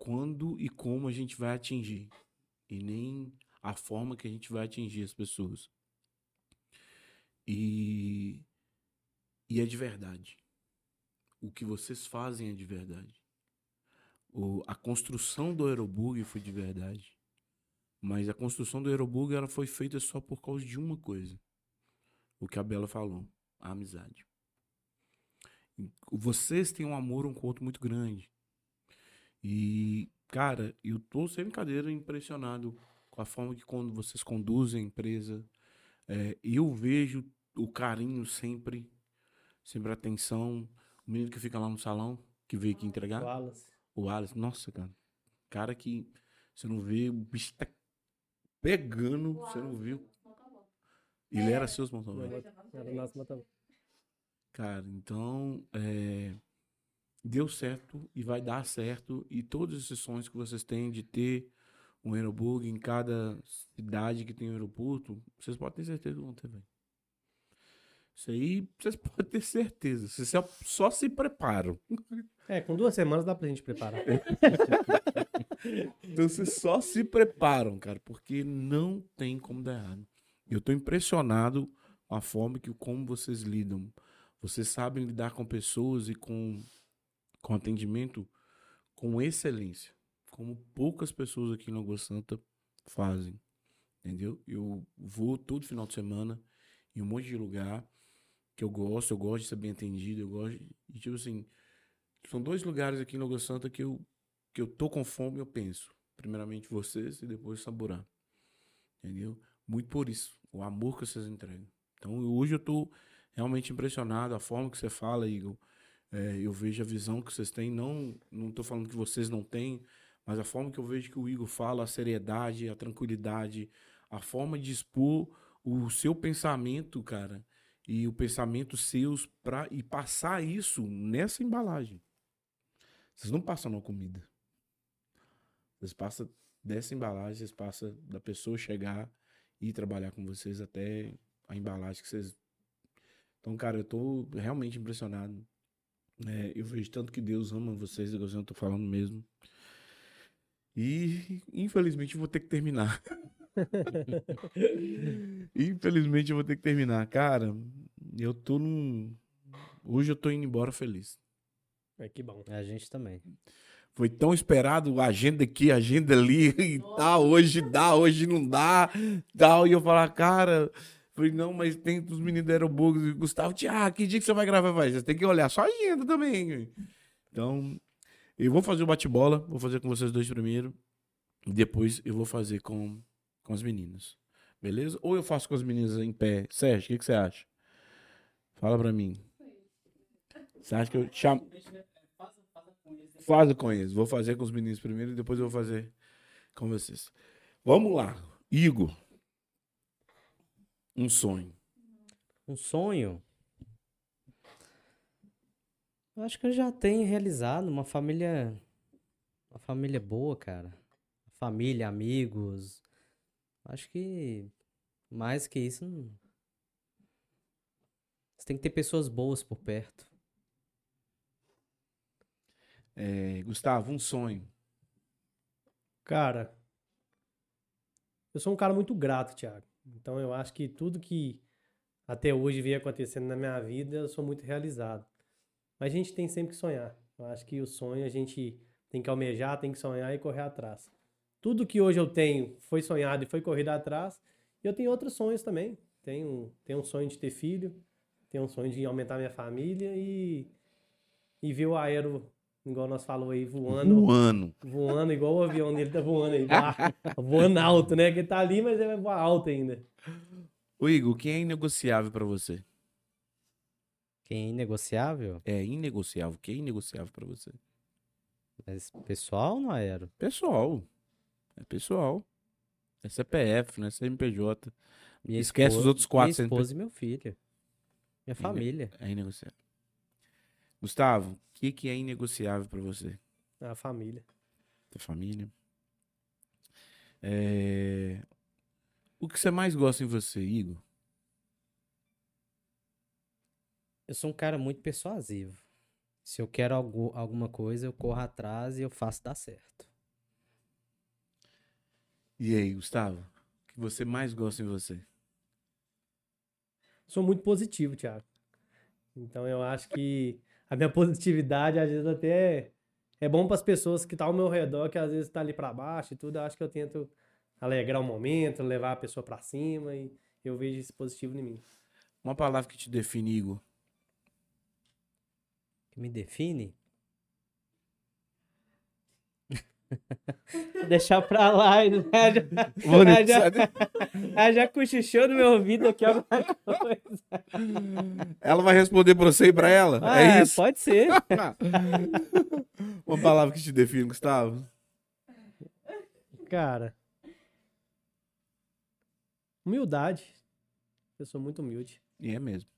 quando e como a gente vai atingir. E nem a forma que a gente vai atingir as pessoas. E, e é de verdade. O que vocês fazem é de verdade. O, a construção do Aerobug foi de verdade. Mas a construção do Aerobug ela foi feita só por causa de uma coisa. O que a Bela falou, a amizade. Vocês têm um amor um com o outro muito grande. E, cara, eu tô sem brincadeira impressionado com a forma que quando vocês conduzem a empresa. É, eu vejo o carinho sempre, sempre a atenção. O menino que fica lá no salão, que veio aqui entregar. Wallace. O Alisson, nossa, cara. Cara que você não vê, o bicho tá pegando, você não viu. Ele era seus motoboy. Era o nosso motoboy. Cara, então é, deu certo e vai dar certo. E todos esses sonhos que vocês têm de ter um aerobug em cada cidade que tem um aeroporto, vocês podem ter certeza que vão ter, velho. Isso aí vocês podem ter certeza. Vocês só, só se preparam. É, com duas semanas dá pra gente preparar. Então vocês só se preparam, cara, porque não tem como dar errado. Eu tô impressionado com a forma que como vocês lidam. Vocês sabem lidar com pessoas e com, com atendimento com excelência, como poucas pessoas aqui na Água Santa fazem. Entendeu? Eu vou todo final de semana em um monte de lugar que eu gosto, eu gosto de ser bem atendido, eu gosto. de- E tipo assim, são dois lugares aqui na Água Santa que eu que eu tô com fome, eu penso. Primeiramente vocês e depois Saburá. Entendeu? Muito por isso. O amor que vocês entregam. Então hoje eu tô realmente impressionado. A forma que você fala, Igor. É, eu vejo a visão que vocês têm. Não, não falando que vocês não têm, mas a forma que eu vejo que o Igor fala, a seriedade, a tranquilidade, a forma de expor o seu pensamento, cara, e o pensamento seus pra, e passar isso nessa embalagem. Vocês não passam na comida. Vocês passam dessa embalagem, vocês passam da pessoa chegar e trabalhar com vocês até a embalagem que vocês. Então, cara, eu tô realmente impressionado. É, eu vejo tanto que Deus ama vocês, igual eu tô falando mesmo. E infelizmente eu vou ter que terminar. infelizmente eu vou ter que terminar. Cara, eu tô num. Hoje eu tô indo embora feliz. É, que bom. A gente também. Foi tão esperado, agenda aqui, agenda ali, e tal, hoje dá, hoje não dá, tal. E eu falar, cara, falei, não, mas tem os meninos da Aerobugs, e Gustavo, Tiago, que dia que você vai gravar? Vai, você tem que olhar só agenda também. Então, eu vou fazer o bate-bola, vou fazer com vocês dois primeiro, e depois eu vou fazer com, com as meninas. Beleza? Ou eu faço com as meninas em pé. Sérgio, o que, que você acha? Fala pra mim. Você acha que eu chamo. Faz com eles. Vou fazer com os meninos primeiro e depois eu vou fazer com vocês. Vamos lá. Igor. Um sonho. Um sonho? Eu acho que eu já tenho realizado uma família. Uma família boa, cara. Família, amigos. Acho que mais que isso. Não... Você tem que ter pessoas boas por perto. É, Gustavo, um sonho. Cara, eu sou um cara muito grato, Thiago. Então eu acho que tudo que até hoje vem acontecendo na minha vida, eu sou muito realizado. Mas a gente tem sempre que sonhar. Eu acho que o sonho a gente tem que almejar, tem que sonhar e correr atrás. Tudo que hoje eu tenho foi sonhado e foi corrido atrás. E eu tenho outros sonhos também. Tenho, tenho um sonho de ter filho, tenho um sonho de aumentar minha família e, e ver o aero, igual nós falou aí, voando ano. voando igual o avião dele tá voando aí. voa- voando alto, né? Que ele tá ali, mas ele vai voar alto ainda. Ô, Igor, quem é inegociável pra você? Quem é inegociável? É inegociável. Quem é inegociável pra você? Mas pessoal não aero. Pessoal. É pessoal. É CPF, não é CNPJ. Minha Esquece os outros quatro Minha esposa e meu filho. Minha família. É inegociável. Gustavo, o que, que é inegociável pra você? A família. Tua família. É, O que você mais gosta em você, Igor? Eu sou um cara muito persuasivo. Se eu quero algu- alguma coisa, eu corro atrás e eu faço dar certo. E aí, Gustavo? O que você mais gosta em você? Sou muito positivo, Thiago. Então eu acho que a minha positividade, às vezes, até é bom para as pessoas que estão ao meu redor, que às vezes tá ali para baixo e tudo. Eu acho que eu tento alegrar o momento, levar a pessoa para cima e eu vejo esse positivo em mim. Uma palavra que te define, Igor. Que me define? Vou deixar pra lá. né? Já, Vou já, deixar- já, já cochichou no meu ouvido aqui alguma coisa. Ela vai responder pra você e pra ela? Ah, é isso? Pode ser. Uma palavra que te define, Gustavo. Cara, humildade. Pessoa muito humilde. E é mesmo.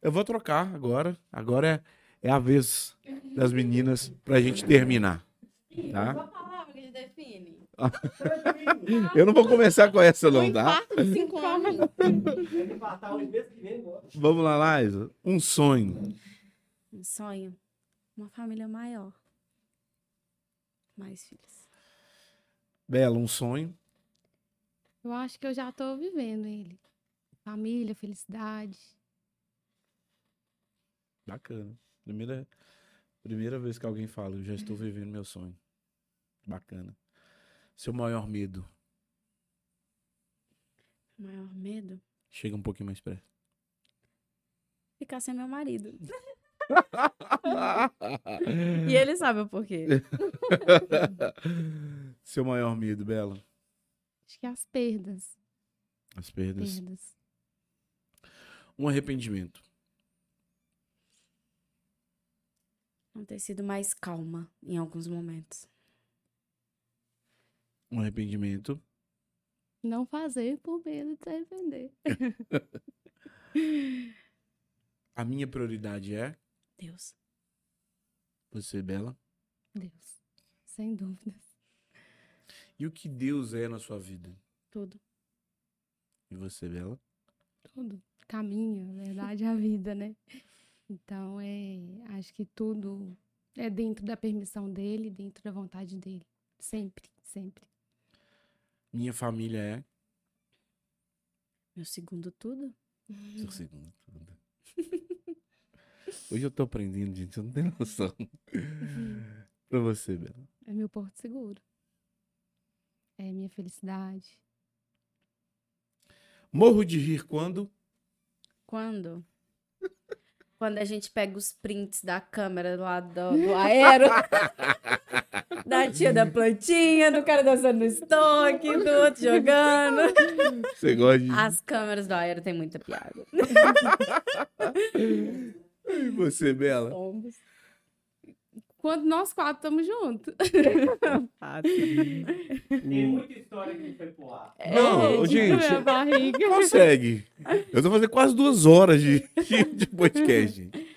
Eu vou trocar agora. Agora é, é a vez das meninas pra gente terminar. Tá? Qual a palavra que define? Eu não vou começar com essa, não, tá? Vamos lá, Liza. Um sonho. Um sonho. Uma família maior. Mais filhos. Bela, um sonho. Eu acho que eu já tô vivendo ele. Família, felicidade. Bacana. Primeira, primeira vez que alguém fala, eu já estou vivendo meu sonho. Bacana. Seu maior medo. Maior medo? Chega um pouquinho mais perto. Ficar sem meu marido. E ele sabe o porquê. Seu maior medo, Bela. Acho que as perdas. As perdas. Perdas. Um arrependimento. Não ter sido mais calma em alguns momentos. Um arrependimento. Não fazer por medo de se arrepender. A minha prioridade é Deus. você, Bela. Deus. Sem dúvidas. E o que Deus é na sua vida? Tudo. E você, Bela? Tudo. Caminho, na verdade, a vida, né? Então, é, acho que tudo é dentro da permissão dele, dentro da vontade dele. Sempre, sempre. Minha família é. Meu segundo tudo? Seu segundo tudo. Hoje eu tô aprendendo, gente. Você não tem noção. pra você, Bela. É meu porto seguro. É minha felicidade. Morro de rir quando? Quando? Quando a gente pega os prints da câmera lá do, do aero. da tia da plantinha, do cara dançando no estoque, do outro jogando. Você gosta de. As câmeras do aero tem muita piada. E você, Bela? Pombos. Quando nós quatro estamos juntos. Tem muita história que foi pro ar. Não, gente, Minha barriga. consegue. Eu tô fazendo quase duas horas de, de podcast, gente.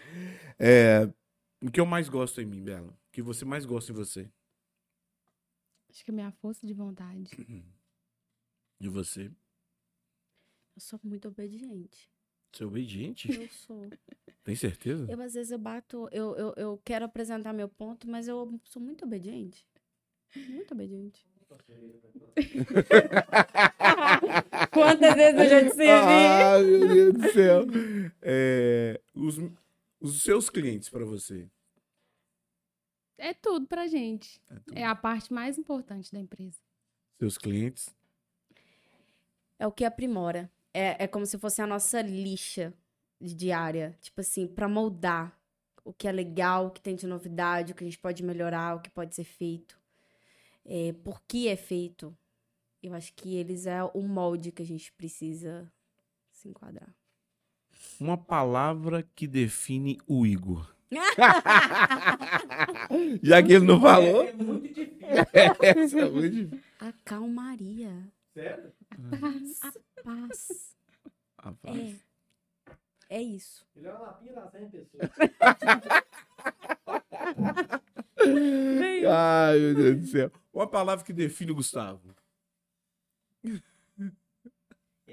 É, o que eu mais gosto em mim, Bela? O que você mais gosta em você? Acho que é minha força de vontade. De você? Eu sou muito obediente. Você é obediente? Eu sou. Tem certeza? Eu, às vezes, eu bato. Eu, eu, eu quero apresentar meu ponto, mas eu sou muito obediente. Muito obediente. Quantas vezes eu já te servi? Ah, meu Deus do céu. É, os, os seus clientes pra você. É tudo pra gente. É tudo. É a parte mais importante da empresa. Seus clientes. É o que aprimora. É, é como se fosse a nossa lixa diária. Tipo assim, pra moldar o que é legal, o que tem de novidade, o que a gente pode melhorar, o que pode ser feito. É, por que é feito. Eu acho que eles é o molde que a gente precisa se enquadrar. Uma palavra que define o Igor. Já que ele não falou. É muito difícil. Essa é muito difícil. A Sério? A paz. Rapaz. É. É isso. Ele é uma lapinha das 100 pessoas. Ai, meu Deus do céu. Uma palavra que define o Gustavo.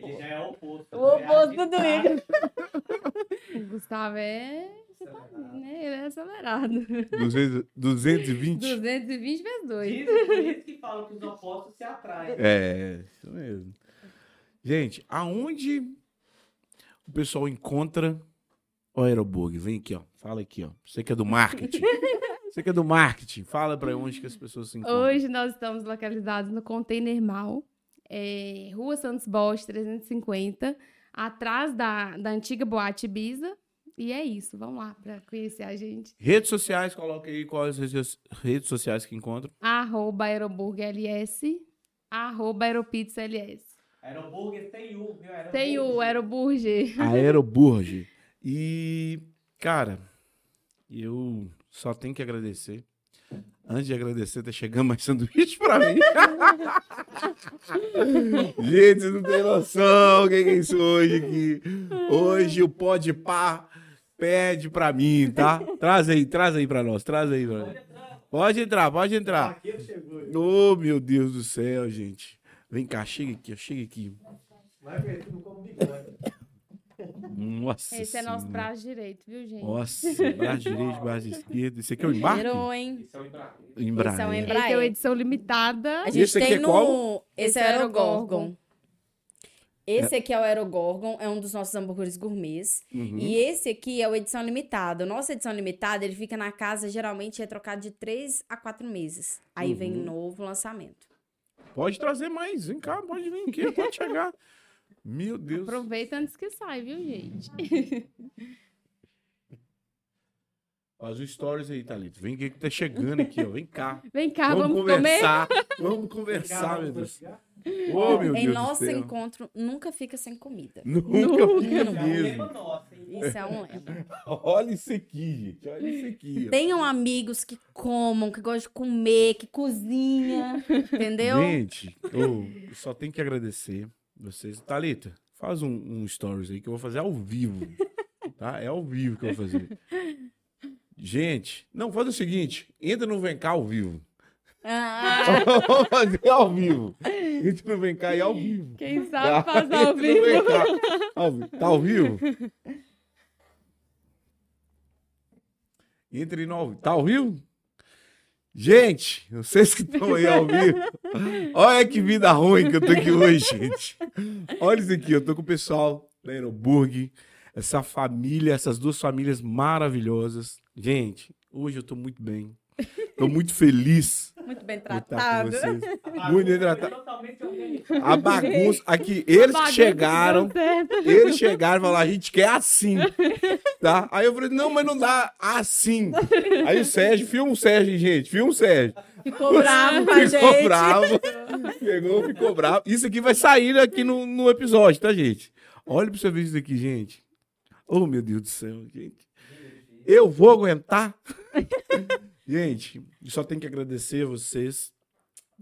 Ele já é o oposto. O oposto do Igor. O Gustavo é. Tá vendo, né? Ele é acelerado. 200, 220? 220 vezes 2. Dizem por isso que falam que os opostos se atraem. É, isso mesmo. Gente, aonde o pessoal encontra o Aeroburg? Vem aqui, ó. Fala aqui, ó. Você que é do marketing. Você que é do marketing. Fala pra onde que as pessoas se encontram. Hoje nós estamos localizados no Container Mal, é, Rua Santos Bosch, 350, atrás da, da antiga Boate Ibiza. E é isso, vamos lá para conhecer a gente. Redes sociais, coloca aí quais redes redes sociais que encontram. Arroba AeroburgLS, arroba AeroPizzaLS. Aeroburger tem U, viu? Aeroburger. Tem o Aeroburger. Aeroburg. E, cara, eu só tenho que agradecer Antes de agradecer, tá chegando mais sanduíche pra mim. Gente, vocês não tem noção o que é isso hoje aqui. Hoje o pó de pá pede pra mim, tá? Traz aí, traz aí pra nós, traz aí pra nós. Pode entrar, pode entrar. Ô, meu Deus do céu, gente. Vem cá, chega aqui, chega aqui. Vai ver como bigode. Nossa Esse é nosso Senhora. braço direito, viu, gente? Nossa, braço direito, braço esquerdo. Esse aqui é o embarque? Virou, hein? Isso é um embrague. Esse é um Embrague. Esse é uma Embraer. edição limitada. A gente Esse aqui tem é no. qual? Esse Esse é o é o Aerogorgon. Esse aqui é o Aerogorgon, é um dos nossos hambúrgueres gourmets. Uhum. E esse aqui é o edição limitada. O nosso edição limitada, ele fica na casa, geralmente é trocado de 3 a 4 meses. Aí vem Uhum. novo lançamento. Pode trazer mais. Vem cá, pode vir aqui, pode chegar. Meu Deus. Aproveita antes que sai, viu, gente? Faz o stories aí, Thalita. Vem aqui que tá chegando aqui, ó. Vem cá. Vem cá, vamos, comer. conversar. Vamos conversar, meu Deus. Ô, meu em Deus nosso do céu. encontro, nunca fica sem comida. Nunca fica É um mesmo. lema nosso, hein? Isso é um lema. Olha isso aqui, gente. Olha isso aqui. ó. Tenham amigos que comam, que gostam de comer, que cozinha, entendeu? Gente, ô, só tenho que agradecer vocês. Thalita, faz um, um stories aí que eu vou fazer ao vivo. Tá? É ao vivo que eu vou fazer. Gente, não, faz o seguinte: entra no Vem cá ao vivo. Ah, Vamos fazer ao vivo. Entra no Vem cá e ao vivo. Quem Tá? sabe faz ao vivo. Ao vivo. Tá ao vivo? Entre no ao vivo. Tá ao vivo? Gente, vocês que estão aí ao vivo, olha que vida ruim que eu tô aqui hoje, gente. Olha isso aqui, eu tô com o pessoal da Aeroburg, essa família, essas duas famílias maravilhosas. Gente, hoje eu tô muito bem. Tô muito feliz muito bem tratado. Muito bem tratado. é Totalmente organizada. A bagunça. Aqui, eles Bagunça chegaram. Eles chegaram e falaram, a gente quer assim. Tá? Aí eu falei, não, mas não dá assim. Aí o Sérgio, filma o Sérgio, gente. Filma o Sérgio. Ficou bravo com a Ficou gente. bravo. Pegou, ficou bravo. Isso aqui vai sair aqui no, no episódio, tá, gente? Olha pra você ver isso aqui, gente. Oh, meu Deus do céu, gente. Eu vou aguentar. gente, só tenho que agradecer a vocês.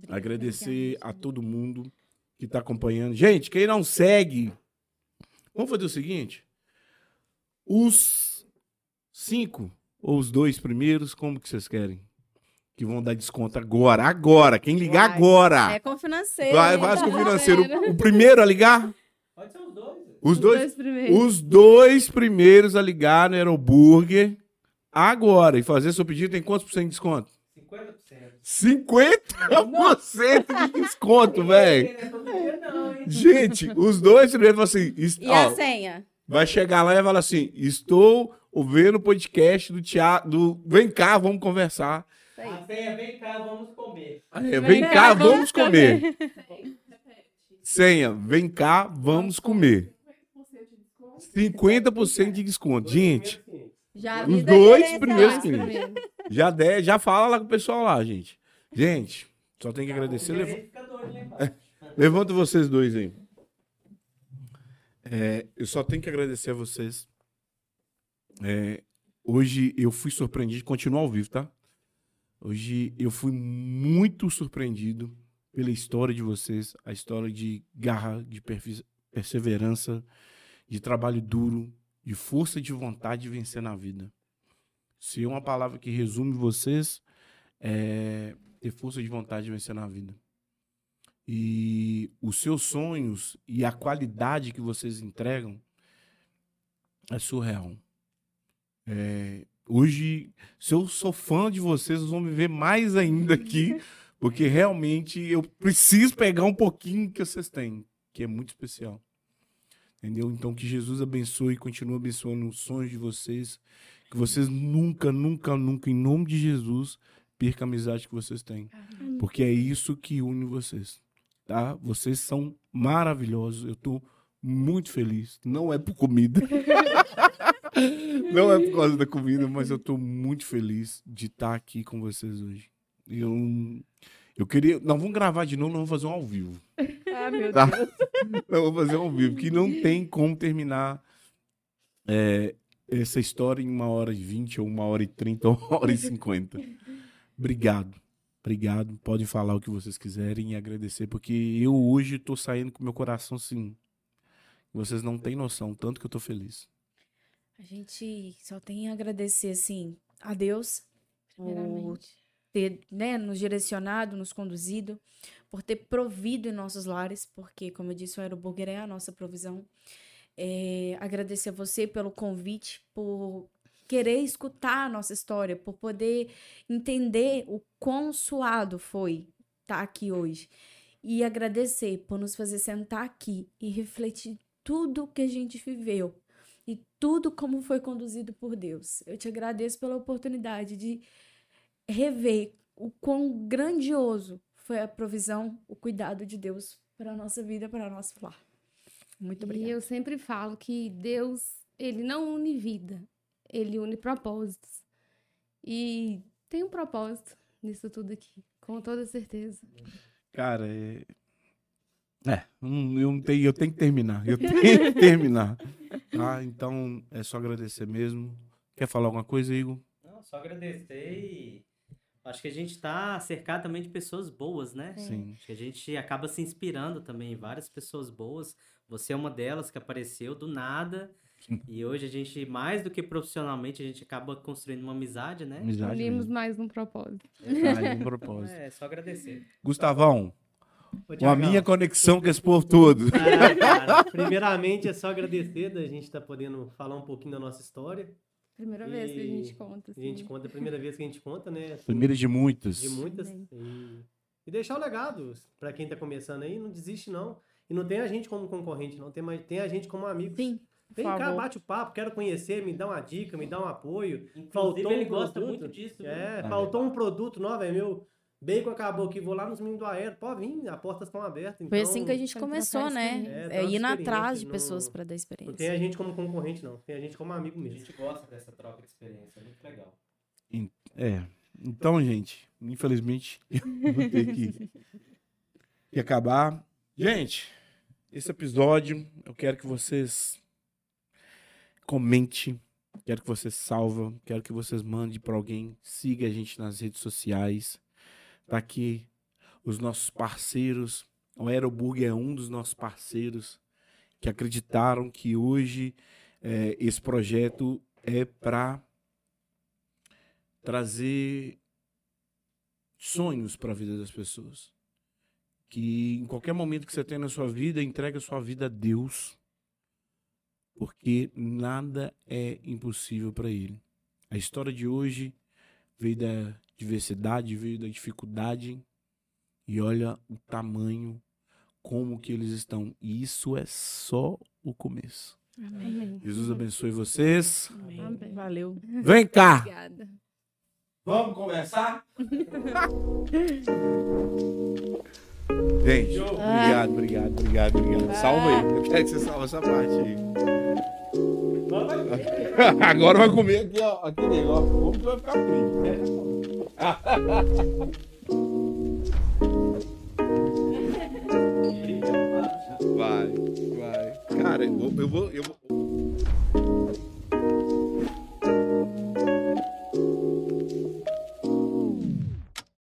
Agradecer a todo mundo que tá acompanhando. Gente, quem não segue, vamos fazer o seguinte: os cinco ou os dois primeiros, como que vocês querem? Que vão dar desconto agora, agora. Quem ligar Vai. agora. É com financeiro. Vai, vai com o financeiro. O primeiro a ligar? Pode ser os dois. Os Os dois, dois primeiros. os dois primeiros a ligar no Aeroburger agora e fazer seu pedido tem quantos por cento de desconto? 50%. 50% de desconto, velho. Não é todo dia não, hein? Gente, os dois primeiros falam assim, E ó, a senha? vai chegar lá e falar assim, estou ouvindo o podcast do teatro, do Vem cá, vamos conversar. A senha, vem cá, vamos comer. Aí, vem cá, vamos comer. Senha, vem cá, vamos comer. 50% de desconto. Gente, Já Os dois primeiros clientes. já, der, já fala lá com o pessoal lá, gente. Gente, só tem que agradecer. O Lev- gerente fica doido lá embaixo. Levanta vocês dois aí. É, eu só tenho que agradecer a vocês. É, hoje eu fui surpreendido, continua ao vivo, tá? Hoje eu fui muito surpreendido pela história de vocês, a história de garra, de perfe- perseverança, de trabalho duro, de força de vontade de vencer na vida. Se uma palavra que resume vocês, é ter força de vontade de vencer na vida. E os seus sonhos e a qualidade que vocês entregam é surreal. É, hoje, se eu sou fã de vocês, vocês vão me ver mais ainda aqui, porque realmente eu preciso pegar um pouquinho que vocês têm, que é muito especial. Entendeu? Então, que Jesus abençoe e continue abençoando os sonhos de vocês. Que vocês nunca, nunca, nunca, em nome de Jesus, percam a amizade que vocês têm. Porque é isso que une vocês. Tá? Vocês são maravilhosos. Eu tô muito feliz. Não é por comida. Não é por causa da comida, mas eu tô muito feliz de estar aqui com vocês hoje. Eu, eu queria. Não, vamos gravar de novo, não vamos fazer um ao vivo. Ah, meu Tá? Deus. Não, vou fazer ao vivo, que não tem como terminar é, essa história em uma hora e vinte, ou uma hora e trinta, ou uma hora e cinquenta. obrigado. Obrigado. Podem falar o que vocês quiserem e agradecer, porque eu hoje tô saindo com meu coração assim. Vocês não têm noção, tanto que eu tô feliz. A gente só tem a agradecer, assim, a Deus Primeiramente. Ter né, nos direcionado, nos conduzido, por ter provido em nossos lares, porque, como eu disse, o Aeroburger é a nossa provisão. É, agradecer a você pelo convite, por querer escutar a nossa história, por poder entender o quão suado foi estar aqui hoje. E agradecer por nos fazer sentar aqui e refletir tudo que a gente viveu e tudo como foi conduzido por Deus. Eu te agradeço pela oportunidade de rever o quão grandioso foi a provisão, o cuidado de Deus para a nossa vida, para o nosso lar. Muito E obrigada. eu sempre falo que Deus, ele não une vida, ele une propósitos. E tem um propósito nisso tudo aqui, com toda certeza. Cara, é. É, eu, não tenho, eu tenho que terminar. Eu tenho que terminar. Tá? Então, é só agradecer mesmo. Quer falar alguma coisa, Igor? Não, só agradecer e acho que a gente tá cercado também de pessoas boas, né? Sim. Acho que a gente acaba se inspirando também em várias pessoas boas. Você é uma delas que apareceu do nada. E hoje a gente, mais do que profissionalmente, a gente acaba construindo uma amizade, né? Amizade Unimos mesmo. mais um propósito. Verdade, um Então propósito. é só agradecer. Gustavão, com a minha conexão com esse povo todo. é, cara, primeiramente é só agradecer da gente estar podendo falar um pouquinho da nossa história. Primeira vez que a gente E conta. A gente assim. conta, é a primeira vez que a gente conta, né? assim, Primeira de muitas. de muitas. E, e deixar o legado para quem tá começando aí, não desiste não. E não tem a gente como concorrente, não tem, mais, tem a gente como amigo. Sim, Vem cá, bate o papo, quero conhecer, me dá uma dica, me dá um apoio. Inclusive, Faltou ele um gosta produto. muito disso. É, Ah, faltou um produto novo, é meu. Bacon acabou aqui, vou lá nos meninos do Aero. Pode vir, as portas estão abertas. Foi então, assim que a gente começou, né? É, É, indo atrás de não- pessoas para dar Não experiência. tem a gente como concorrente, não. Tem a gente como amigo A mesmo. gente gosta dessa troca de experiência, é muito legal. É. Então, gente, infelizmente, eu vou ter que, que acabar. Gente, esse episódio, eu quero que vocês comentem, quero que vocês salvam, quero que vocês mandem para alguém, siga a gente nas redes sociais. Tá aqui os nossos parceiros. O Aeroburger é um dos nossos parceiros que acreditaram que hoje eh, esse projeto é para trazer sonhos para a vida das pessoas. Que em qualquer momento que você tem na sua vida, entregue a sua vida a Deus, porque nada é impossível para Ele. A história de hoje veio da diversidade, veio da dificuldade, e olha o tamanho, como que eles estão. E isso é só o começo. Amém. Jesus abençoe vocês. Amém. Valeu. Vem cá! Obrigada. Vamos conversar? Gente, obrigado, obrigado, obrigado, obrigado. Salva aí. Eu quero que você salve essa parte aí. Agora vai comer aqui, ó. Aqui dele, ó. Como que vai ficar frio? Vai, vai. Cara, eu vou. Eu vou, eu vou